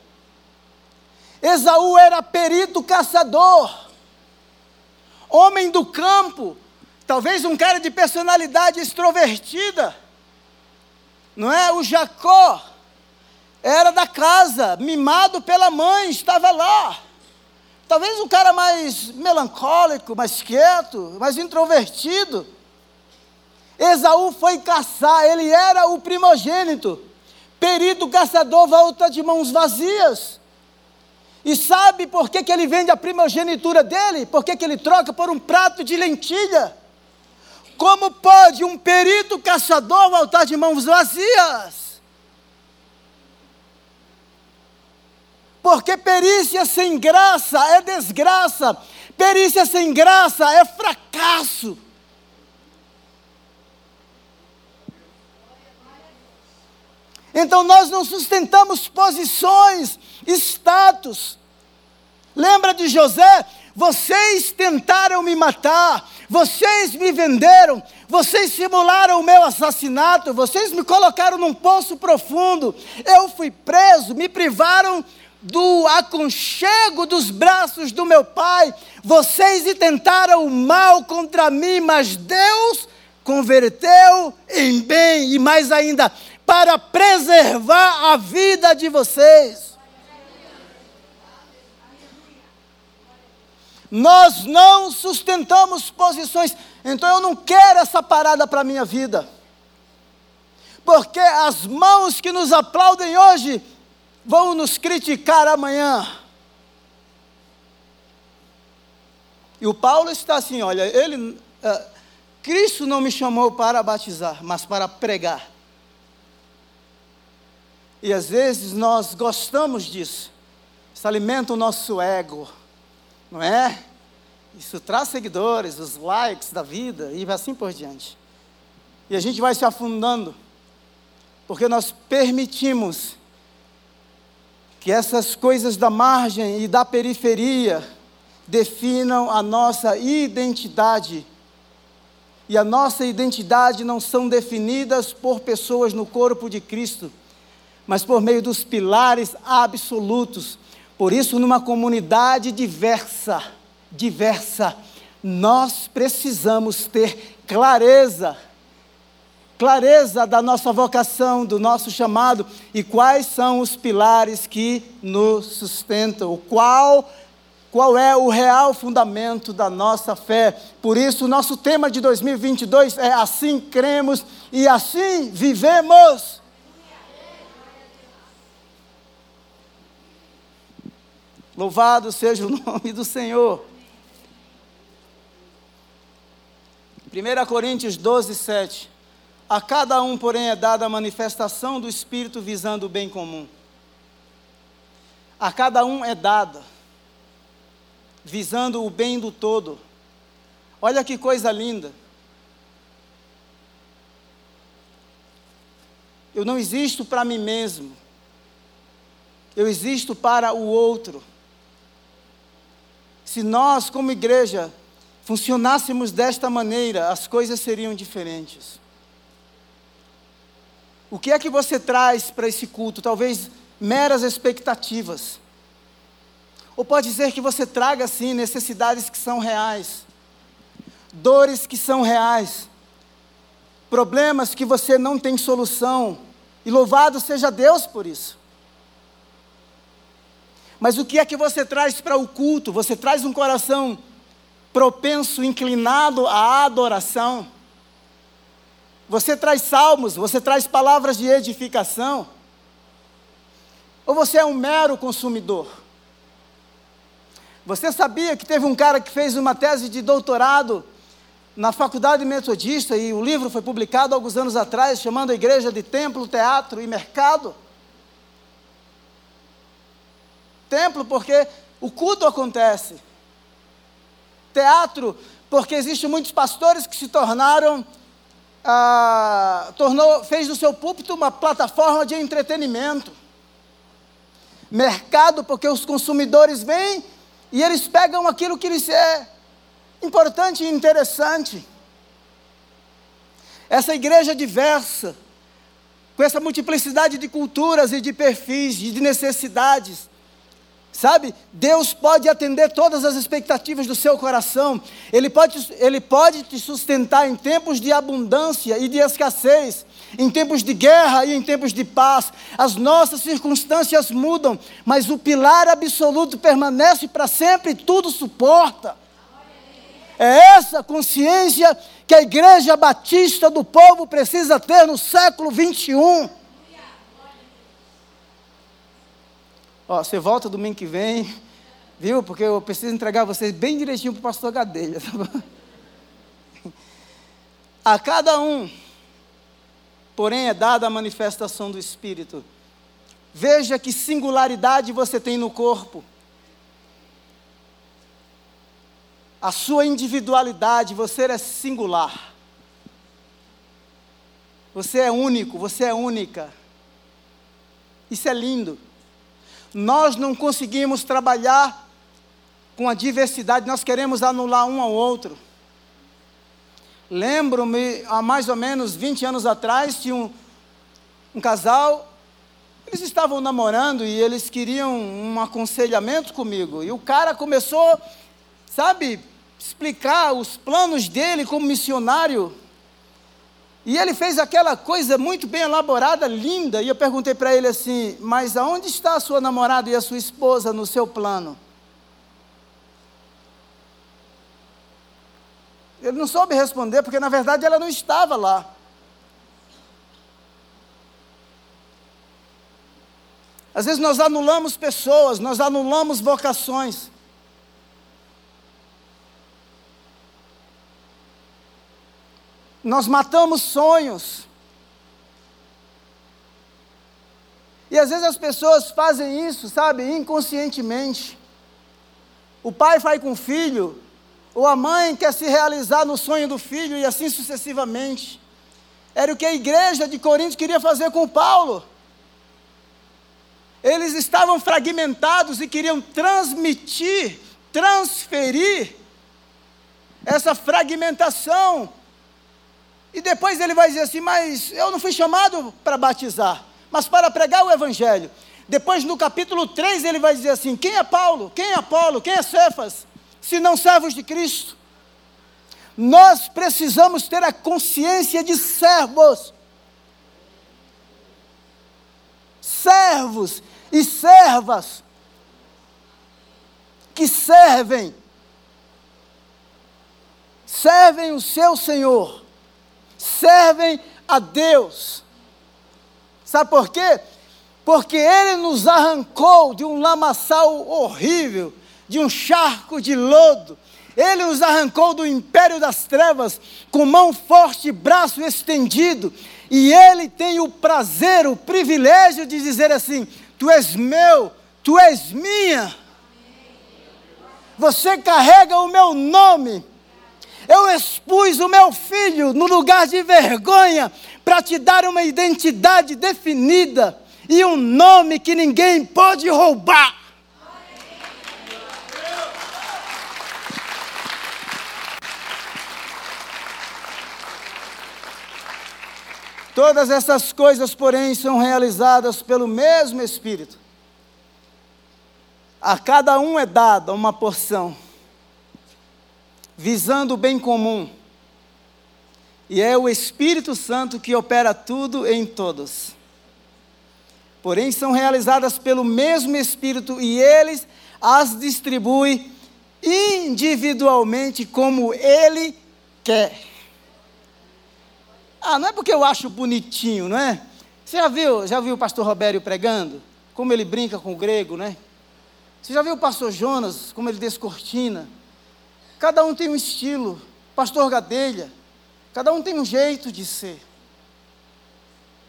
Esaú era perito caçador, homem do campo, talvez um cara de personalidade extrovertida. Não é? O Jacó era da casa, mimado pela mãe, estava lá. Talvez um cara mais melancólico, mais quieto, mais introvertido. Esaú foi caçar, ele era o primogênito. Perito caçador volta de mãos vazias. E sabe por que, que ele vende a primogenitura dele? Por que, que ele troca por um prato de lentilha? Como pode um perito caçador voltar de mãos vazias? Porque perícia sem graça é desgraça, perícia sem graça é fracasso. Então nós não sustentamos posições, status. Lembra de José? Vocês tentaram me matar, vocês me venderam, vocês simularam o meu assassinato, vocês me colocaram num poço profundo, eu fui preso, me privaram do aconchego dos braços do meu pai. Vocês intentaram o mal contra mim, mas Deus converteu em bem e mais ainda para preservar a vida de vocês. Nós não sustentamos posições, então eu não quero essa parada para a minha vida. Porque as mãos que nos aplaudem hoje vão nos criticar amanhã. E o Paulo está assim: olha, ele, uh, Cristo não me chamou para batizar, mas para pregar. E às vezes nós gostamos disso, isso alimenta o nosso ego, não é? Isso traz seguidores, os likes da vida e assim por diante. E a gente vai se afundando, porque nós permitimos que essas coisas da margem e da periferia definam a nossa identidade. E a nossa identidade não são definidas por pessoas no corpo de Cristo, mas por meio dos pilares absolutos. Por isso, numa comunidade diversa, diversa, nós precisamos ter clareza clareza da nossa vocação, do nosso chamado e quais são os pilares que nos sustentam, qual qual é o real fundamento da nossa fé. Por isso, o nosso tema de 2022 é assim cremos e assim vivemos. Louvado seja o nome do Senhor. 1 Coríntios 12, 7. A cada um, porém, é dada a manifestação do Espírito visando o bem comum. A cada um é dada, visando o bem do todo. Olha que coisa linda. Eu não existo para mim mesmo. Eu existo para o outro. Se nós, como igreja, funcionássemos desta maneira, as coisas seriam diferentes. O que é que você traz para esse culto? Talvez meras expectativas. Ou pode ser que você traga, sim, necessidades que são reais, dores que são reais, problemas que você não tem solução, e louvado seja Deus por isso. Mas o que é que você traz para o culto? Você traz um coração propenso, inclinado à adoração. Você traz salmos, você traz palavras de edificação? Ou você é um mero consumidor? Você sabia que teve um cara que fez uma tese de doutorado na faculdade metodista e o livro foi publicado alguns anos atrás, chamando a igreja de templo, teatro e mercado? Templo porque o culto acontece. Teatro porque existem muitos pastores que se tornaram ah, tornou, fez do seu púlpito uma plataforma de entretenimento. Mercado, porque os consumidores vêm e eles pegam aquilo que lhes é importante e interessante. Essa igreja diversa, com essa multiplicidade de culturas e de perfis e de necessidades, Sabe, Deus pode atender todas as expectativas do seu coração, Ele pode, Ele pode te sustentar em tempos de abundância e de escassez, em tempos de guerra e em tempos de paz. As nossas circunstâncias mudam, mas o pilar absoluto permanece para sempre e tudo suporta. É essa consciência que a igreja batista do povo precisa ter no século 21. Ó, você volta domingo que vem, viu? Porque eu preciso entregar vocês bem direitinho para o pastor Gadelha. Tá a cada um, porém, é dada a manifestação do Espírito. Veja que singularidade você tem no corpo. A sua individualidade, você é singular. Você é único, você é única. Isso é lindo nós não conseguimos trabalhar com a diversidade, nós queremos anular um ao outro. Lembro-me, há mais ou menos 20 anos atrás, tinha um, um casal, eles estavam namorando e eles queriam um aconselhamento comigo. E o cara começou, sabe, explicar os planos dele como missionário e ele fez aquela coisa muito bem elaborada, linda, e eu perguntei para ele assim: Mas aonde está a sua namorada e a sua esposa no seu plano? Ele não soube responder, porque na verdade ela não estava lá. Às vezes nós anulamos pessoas, nós anulamos vocações. Nós matamos sonhos. E às vezes as pessoas fazem isso, sabe, inconscientemente. O pai faz com o filho, ou a mãe quer se realizar no sonho do filho, e assim sucessivamente. Era o que a igreja de Corinto queria fazer com Paulo. Eles estavam fragmentados e queriam transmitir, transferir essa fragmentação e depois ele vai dizer assim: Mas eu não fui chamado para batizar, mas para pregar o Evangelho. Depois, no capítulo 3, ele vai dizer assim: Quem é Paulo? Quem é Apolo? Quem é Cefas? Se não servos de Cristo. Nós precisamos ter a consciência de servos. Servos e servas que servem, servem o seu Senhor servem a Deus. Sabe por quê? Porque Ele nos arrancou de um lamaçal horrível, de um charco de lodo. Ele nos arrancou do império das trevas com mão forte e braço estendido. E Ele tem o prazer, o privilégio de dizer assim: Tu és meu, tu és minha. Você carrega o meu nome. Eu expus o meu filho no lugar de vergonha para te dar uma identidade definida e um nome que ninguém pode roubar. Todas essas coisas, porém, são realizadas pelo mesmo Espírito. A cada um é dada uma porção visando o bem comum. E é o Espírito Santo que opera tudo em todos. Porém, são realizadas pelo mesmo Espírito e eles as distribui individualmente como ele quer. Ah, não é porque eu acho bonitinho, não é? Você já viu, já viu o pastor Robério pregando? Como ele brinca com o grego, né? Você já viu o pastor Jonas, como ele descortina? Cada um tem um estilo. Pastor Gadelha, cada um tem um jeito de ser.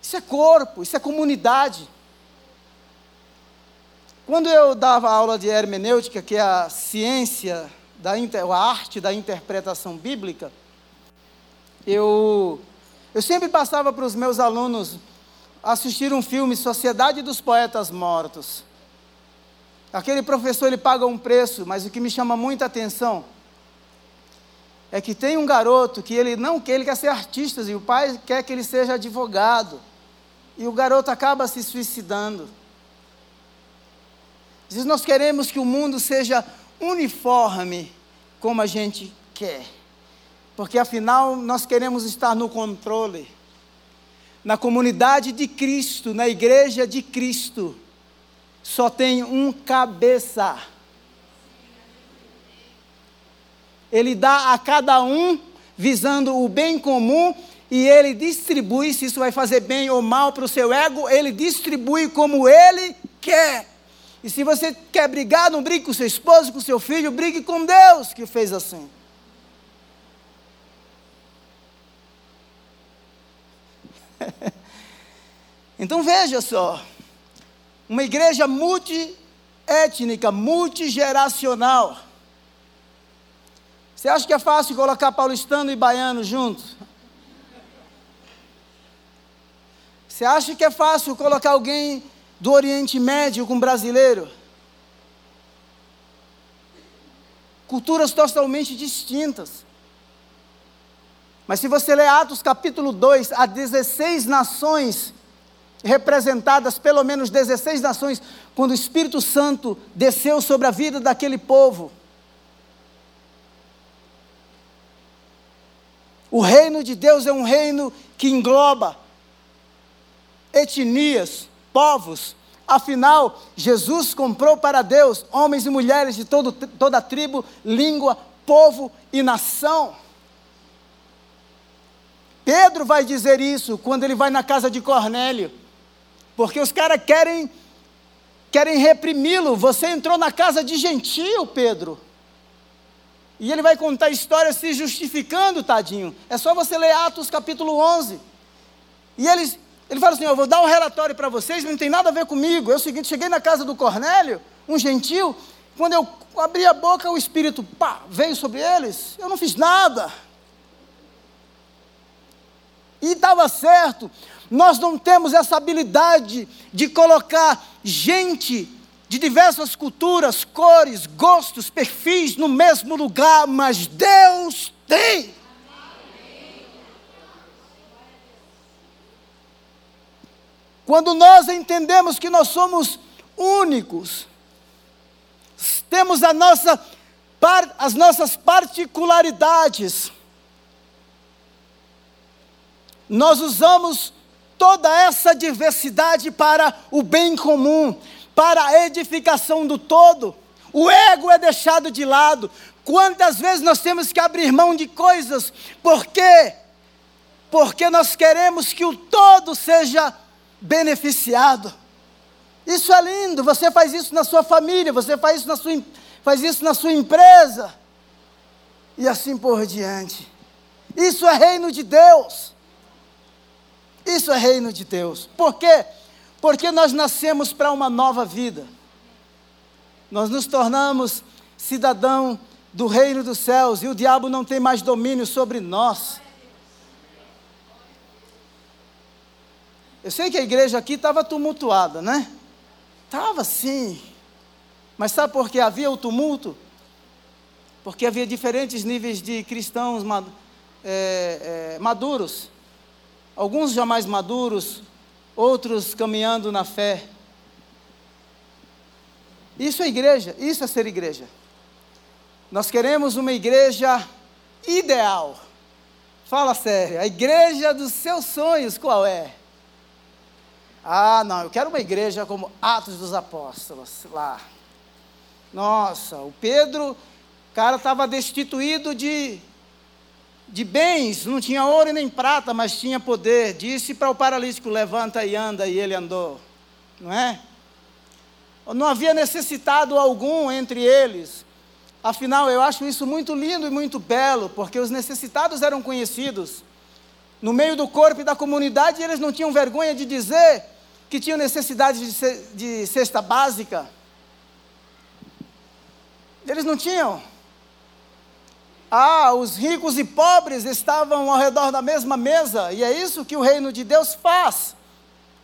Isso é corpo, isso é comunidade. Quando eu dava aula de hermenêutica, que é a ciência, da a arte da interpretação bíblica, eu, eu sempre passava para os meus alunos assistir um filme Sociedade dos Poetas Mortos. Aquele professor ele paga um preço, mas o que me chama muita atenção é que tem um garoto que ele não quer, ele quer ser artista e o pai quer que ele seja advogado. E o garoto acaba se suicidando. Diz, nós queremos que o mundo seja uniforme como a gente quer. Porque afinal nós queremos estar no controle. Na comunidade de Cristo, na igreja de Cristo, só tem um cabeça. Ele dá a cada um visando o bem comum e ele distribui, se isso vai fazer bem ou mal para o seu ego, ele distribui como ele quer. E se você quer brigar, não brigue com seu esposo, com seu filho, brigue com Deus que fez assim. então veja só, uma igreja multiétnica, multigeracional. Você acha que é fácil colocar paulistano e baiano juntos? Você acha que é fácil colocar alguém do Oriente Médio com brasileiro? Culturas totalmente distintas. Mas se você ler Atos capítulo 2, há 16 nações representadas, pelo menos 16 nações, quando o Espírito Santo desceu sobre a vida daquele povo. O reino de Deus é um reino que engloba etnias, povos. Afinal, Jesus comprou para Deus homens e mulheres de todo, toda tribo, língua, povo e nação. Pedro vai dizer isso quando ele vai na casa de Cornélio, porque os caras querem querem reprimi-lo. Você entrou na casa de gentio, Pedro. E ele vai contar a história se justificando, tadinho. É só você ler Atos capítulo 11. E eles, ele fala assim: Eu vou dar um relatório para vocês, não tem nada a ver comigo. É o seguinte: cheguei na casa do Cornélio, um gentil. Quando eu abri a boca, o Espírito pá, veio sobre eles. Eu não fiz nada. E estava certo. Nós não temos essa habilidade de colocar gente de diversas culturas, cores, gostos, perfis no mesmo lugar, mas Deus tem. Quando nós entendemos que nós somos únicos, temos nossa, as nossas particularidades, nós usamos toda essa diversidade para o bem comum, para a edificação do todo. O ego é deixado de lado. Quantas vezes nós temos que abrir mão de coisas? Por quê? Porque nós queremos que o todo seja beneficiado. Isso é lindo. Você faz isso na sua família, você faz isso na sua, faz isso na sua empresa. E assim por diante. Isso é reino de Deus. Isso é reino de Deus. Por quê? Porque nós nascemos para uma nova vida. Nós nos tornamos cidadão do reino dos céus e o diabo não tem mais domínio sobre nós. Eu sei que a igreja aqui estava tumultuada, né? Estava sim. Mas sabe por que havia o tumulto? Porque havia diferentes níveis de cristãos é, é, maduros. Alguns já mais maduros, outros caminhando na fé. Isso é igreja, isso é ser igreja. Nós queremos uma igreja ideal. Fala sério, a igreja dos seus sonhos qual é? Ah, não, eu quero uma igreja como Atos dos Apóstolos, lá. Nossa, o Pedro, o cara estava destituído de de bens, não tinha ouro nem prata, mas tinha poder. Disse para o paralítico: levanta e anda, e ele andou. Não é? Não havia necessitado algum entre eles. Afinal, eu acho isso muito lindo e muito belo, porque os necessitados eram conhecidos. No meio do corpo e da comunidade, eles não tinham vergonha de dizer que tinham necessidade de, cesta básica. Eles não tinham. Ah, os ricos e pobres estavam ao redor da mesma mesa, e é isso que o reino de Deus faz.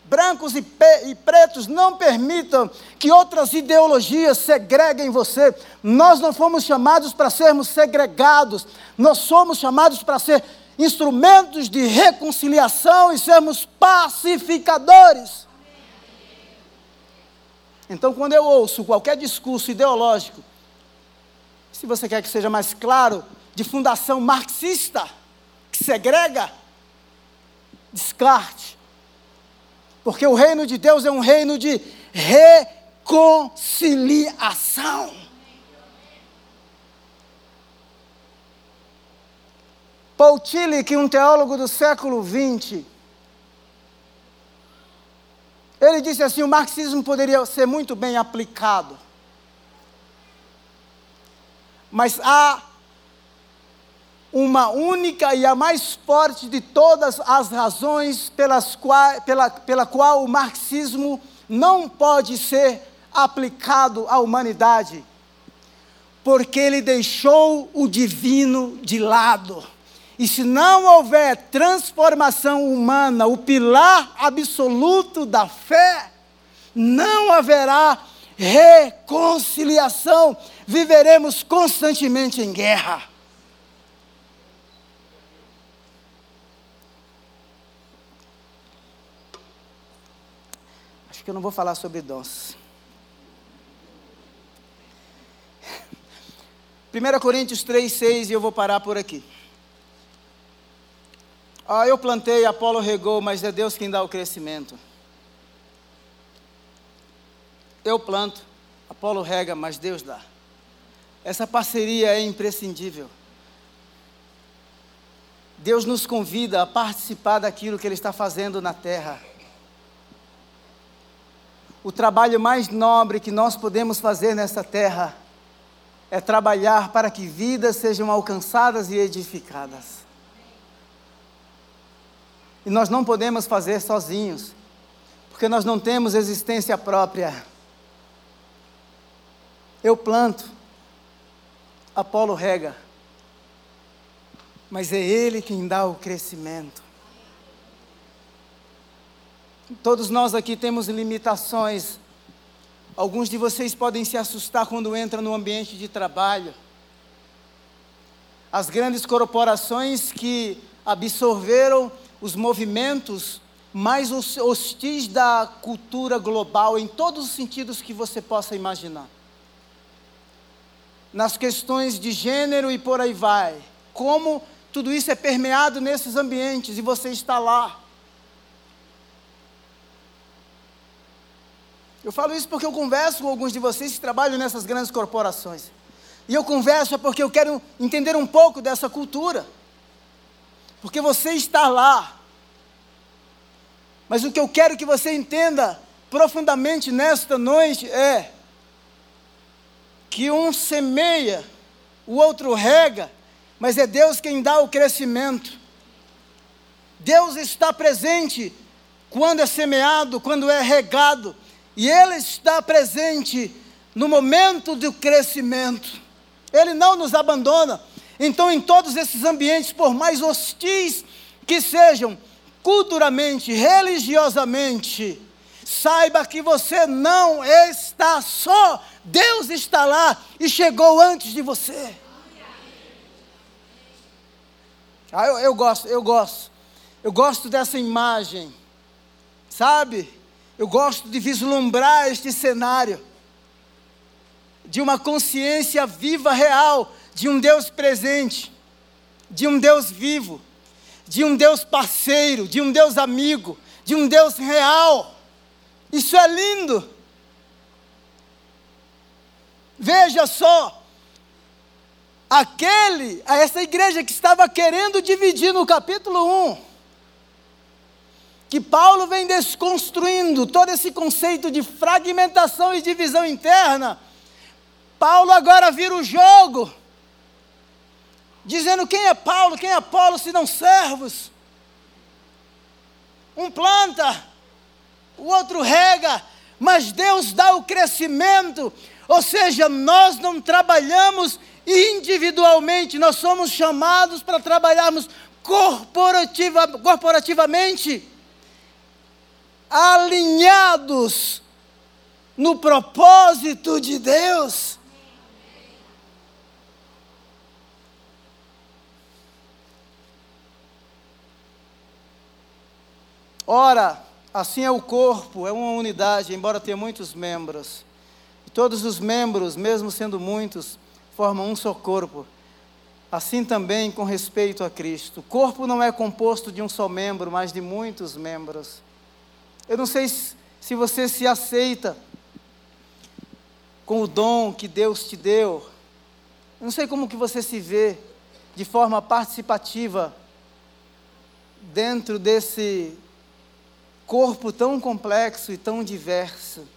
brancos e, e, pretos, não permitam que outras ideologias segreguem você. Nós não fomos chamados para sermos segregados, nós somos chamados para ser instrumentos de reconciliação e sermos pacificadores. Então, quando eu ouço qualquer discurso ideológico, se você quer que seja mais claro, de fundação marxista, que segrega, descarte. Porque o reino de Deus é um reino de reconciliação. Paul Tillich, um teólogo do século XX, ele disse assim: o marxismo poderia ser muito bem aplicado, mas há uma única e a mais forte de todas as razões pelas qual, pela, pela qual o marxismo não pode ser aplicado à humanidade, porque ele deixou o divino de lado. E se não houver transformação humana, o pilar absoluto da fé, não haverá reconciliação. Viveremos constantemente em guerra. Acho que eu não vou falar sobre dons. 1 Coríntios 3, 6, e eu vou parar por aqui. Ah, eu plantei, Apolo regou, mas é Deus quem dá o crescimento. Eu planto, Apolo rega, mas Deus dá. Essa parceria é imprescindível. Deus nos convida a participar daquilo que Ele está fazendo na terra. O trabalho mais nobre que nós podemos fazer nessa terra é trabalhar para que vidas sejam alcançadas e edificadas. E nós não podemos fazer sozinhos, porque nós não temos existência própria. Eu planto, Apolo rega, mas é Ele quem dá o crescimento. Todos nós aqui temos limitações. Alguns de vocês podem se assustar quando entram no ambiente de trabalho. As grandes corporações que absorveram os movimentos mais hostis da cultura global, em todos os sentidos que você possa imaginar. Nas questões de gênero e por aí vai. Como tudo isso é permeado nesses ambientes e você está lá. Eu falo isso porque eu converso com alguns de vocês que trabalham nessas grandes corporações. E eu converso é porque eu quero entender um pouco dessa cultura. Porque você está lá. Mas o que eu quero que você entenda profundamente nesta noite é que um semeia, o outro rega, mas é Deus quem dá o crescimento. Deus está presente quando é semeado, quando é regado, e Ele está presente no momento do crescimento. Ele não nos abandona. Então, em todos esses ambientes, por mais hostis que sejam, culturalmente, religiosamente, saiba que você não está só, Deus está lá e chegou antes de você. Ah, eu, eu gosto, eu gosto, eu gosto dessa imagem, sabe? Eu gosto de vislumbrar este cenário de uma consciência viva, real, de um Deus presente, de um Deus vivo, de um Deus parceiro, de um Deus amigo, de um Deus real. Isso é lindo. Veja só, aquele, essa igreja que estava querendo dividir no capítulo 1, que Paulo vem desconstruindo todo esse conceito de fragmentação e divisão interna, Paulo agora vira o jogo dizendo quem é Paulo, quem é Apolo, se não servos. Um planta, o outro rega, mas Deus dá o crescimento. Ou seja, nós não trabalhamos individualmente, nós somos chamados para trabalharmos corporativa, corporativamente. alinhados no propósito de Deus. Ora, assim é o corpo, é uma unidade, embora tenha muitos membros. E todos os membros, mesmo sendo muitos, formam um só corpo. Assim também com respeito a Cristo. O corpo não é composto de um só membro, mas de muitos membros. Eu não sei se você se aceita com o dom que Deus te deu. Eu não sei como que você se vê de forma participativa dentro desse corpo tão complexo e tão diverso.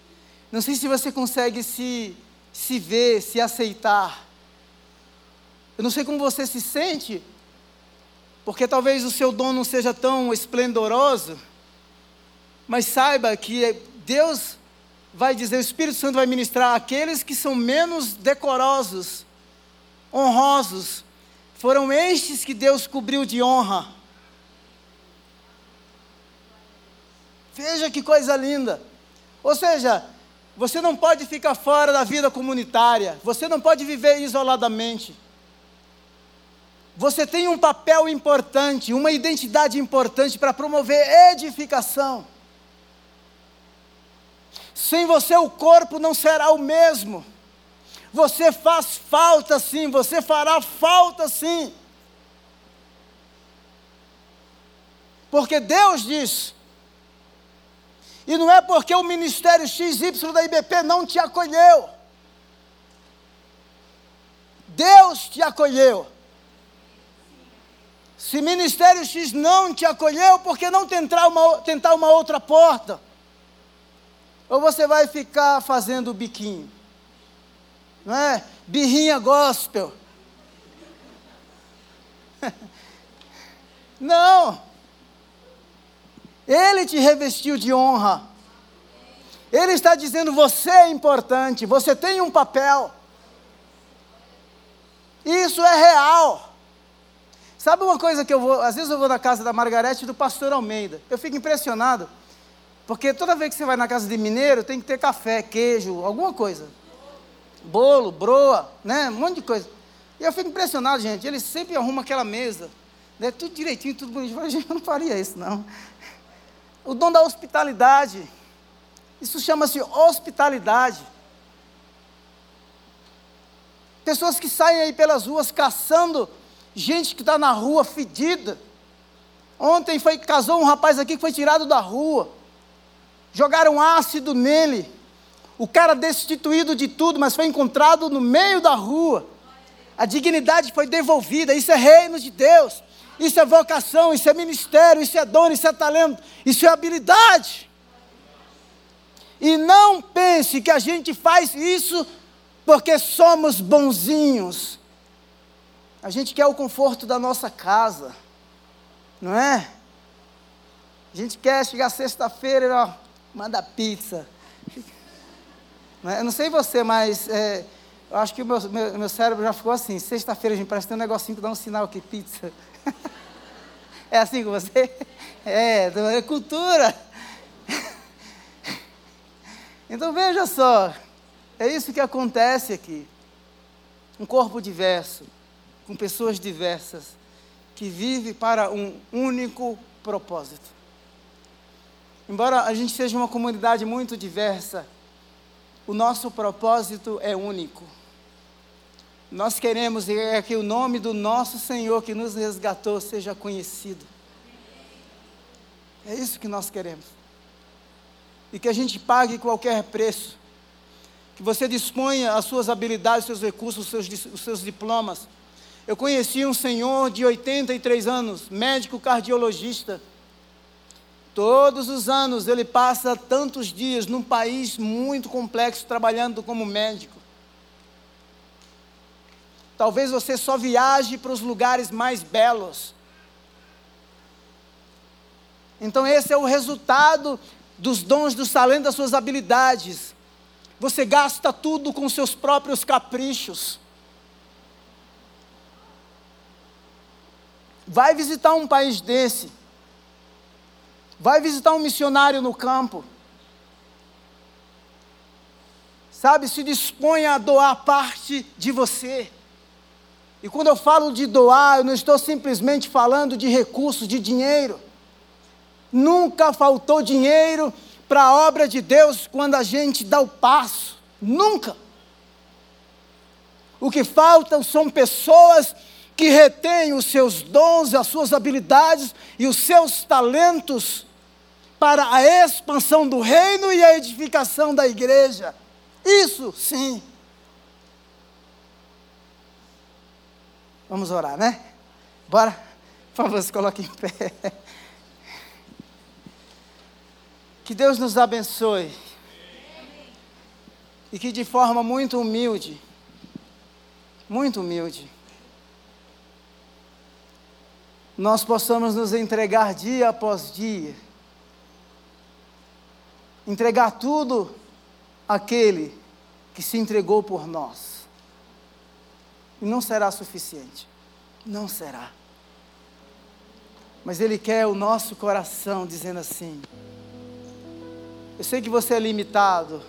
Não sei se você consegue se, se ver, se aceitar. Eu não sei como você se sente, porque talvez o seu dom não seja tão esplendoroso, mas saiba que Deus vai dizer, o Espírito Santo vai ministrar aqueles que são menos decorosos, honrosos, foram estes que Deus cobriu de honra. Veja que coisa linda. Ou seja, você não pode ficar fora da vida comunitária, você não pode viver isoladamente. Você tem um papel importante, uma identidade importante para promover edificação. Sem você, o corpo não será o mesmo. Você faz falta sim, você fará falta sim. Porque Deus diz, e não é porque o Ministério XY da IBP não te acolheu. Deus te acolheu. Se Ministério X não te acolheu, por que não tentar uma, tentar uma outra porta? Ou você vai ficar fazendo biquinho? Não é? Birrinha gospel. não. Ele te revestiu de honra. Ele está dizendo: você é importante, você tem um papel. Isso é real. Sabe uma coisa que eu vou, às vezes eu vou na casa da Margarete e do pastor Almeida. Eu fico impressionado, porque toda vez que você vai na casa de mineiro, tem que ter café, queijo, alguma coisa. Bolo, broa, né? Um monte de coisa. E eu fico impressionado, gente. Eles sempre arrumam aquela mesa, né? Tudo direitinho, tudo gente, eu não faria isso, não o dom da hospitalidade. Isso chama-se hospitalidade. Pessoas que saem aí pelas ruas caçando gente que está na rua fedida. Ontem foi, casou um rapaz aqui que foi tirado da rua. Jogaram ácido nele. O cara destituído de tudo, mas foi encontrado no meio da rua. A dignidade foi devolvida. Isso é reino de Deus isso é vocação, isso é ministério, isso é dom, isso é talento, isso é habilidade. E não pense que a gente faz isso porque somos bonzinhos. A gente quer o conforto da nossa casa, não é? A gente quer chegar sexta-feira e ó, manda pizza. Não é? Eu não sei você, mas é, eu acho que o meu, meu, meu cérebro já ficou assim. Sexta-feira a gente parece ter um negocinho que dá um sinal aqui, pizza. É assim com você? É, é cultura. Então veja só, é isso que acontece aqui. Um corpo diverso, com pessoas diversas, que vive para um único propósito. Embora a gente seja uma comunidade muito diversa, o nosso propósito é único. Nós queremos que o nome do nosso Senhor que nos resgatou seja conhecido. É isso que nós queremos. E que a gente pague qualquer preço. Que você disponha as suas habilidades, seus recursos, os seus, os seus diplomas. Eu conheci um senhor de 83 anos, médico cardiologista. Todos os anos ele passa tantos dias num país muito complexo trabalhando como médico. Talvez você só viaje para os lugares mais belos. Então, esse é o resultado dos dons, dos talentos, das suas habilidades. Você gasta tudo com seus próprios caprichos. Vai visitar um país desse. Vai visitar um missionário no campo. Sabe, se dispõe a doar parte de você. E quando eu falo de doar, eu não estou simplesmente falando de recursos, de dinheiro. Nunca faltou dinheiro para a obra de Deus quando a gente dá o passo. Nunca. O que faltam são pessoas que retêm os seus dons, as suas habilidades e os seus talentos para a expansão do reino e a edificação da igreja. Isso sim. Vamos orar, né? Bora? Por favor, se coloque em pé. Que Deus nos abençoe. E que de forma muito humilde, muito humilde, nós possamos nos entregar dia após dia, entregar tudo àquele que se entregou por nós. E não será suficiente, não será. Mas Ele quer o nosso coração dizendo assim: Eu sei que você é limitado,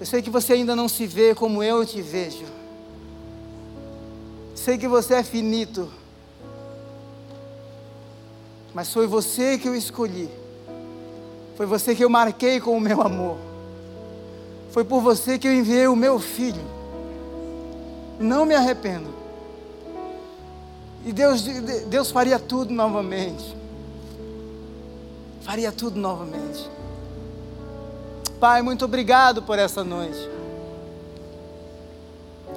eu sei que você ainda não se vê como eu te vejo, sei que você é finito mas foi você que eu escolhi. Foi você que eu marquei com o meu amor. Foi por você que eu enviei o meu filho. Não me arrependo. E Deus, Deus faria tudo novamente. Faria tudo novamente. Pai, muito obrigado por essa noite.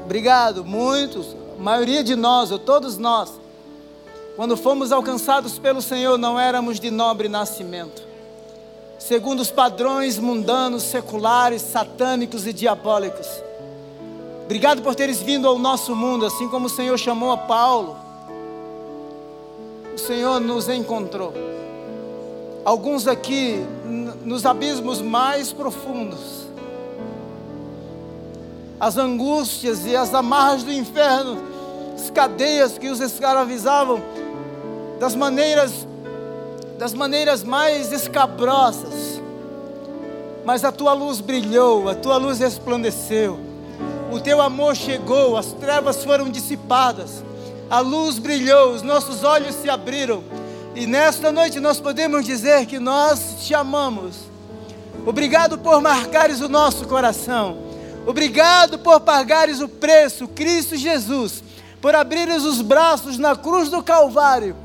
Obrigado, muitos, a maioria de nós, ou todos nós, quando fomos alcançados pelo Senhor, não éramos de nobre nascimento, segundo os padrões mundanos, seculares, satânicos e diabólicos. Obrigado por teres vindo ao nosso mundo, assim como o Senhor chamou a Paulo. O Senhor nos encontrou. Alguns aqui nos abismos mais profundos. As angústias e as amarras do inferno, as cadeias que os escravizavam, das maneiras das maneiras mais escabrosas. Mas a tua luz brilhou, a tua luz resplandeceu. O teu amor chegou, as trevas foram dissipadas. A luz brilhou, os nossos olhos se abriram. E nesta noite nós podemos dizer que nós te amamos. Obrigado por marcares o nosso coração. Obrigado por pagares o preço, Cristo Jesus, por abrires os braços na cruz do Calvário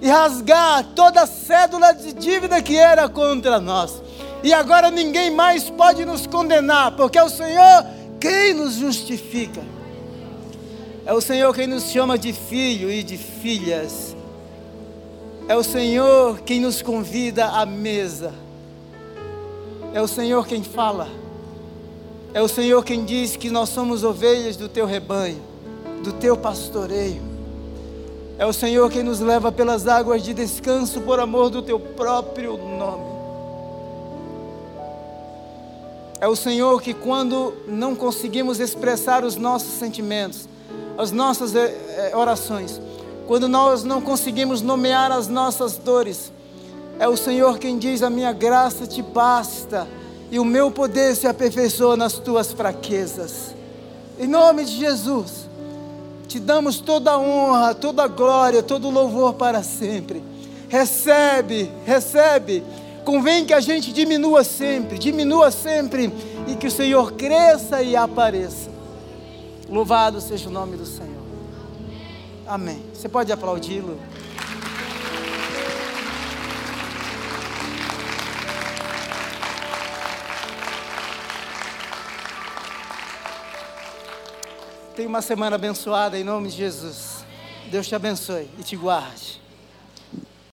e rasgar toda a cédula de dívida que era contra nós. E agora ninguém mais pode nos condenar, porque o Senhor quem nos justifica. É o Senhor quem nos chama de filho e de filhas. É o Senhor quem nos convida à mesa. É o Senhor quem fala. É o Senhor quem diz que nós somos ovelhas do teu rebanho, do teu pastoreio. É o Senhor quem nos leva pelas águas de descanso por amor do teu próprio nome. É o Senhor que, quando não conseguimos expressar os nossos sentimentos, as nossas eh, eh, orações, quando nós não conseguimos nomear as nossas dores, é o Senhor quem diz: A minha graça te basta e o meu poder se aperfeiçoa nas tuas fraquezas. Em nome de Jesus. Te damos toda a honra, toda a glória, todo o louvor para sempre. Recebe, recebe. Convém que a gente diminua sempre, diminua sempre e que o Senhor cresça e apareça. Louvado seja o nome do Senhor. Amém. Você pode aplaudi-lo. Tenha uma semana abençoada em nome de Jesus. Deus te abençoe e te guarde.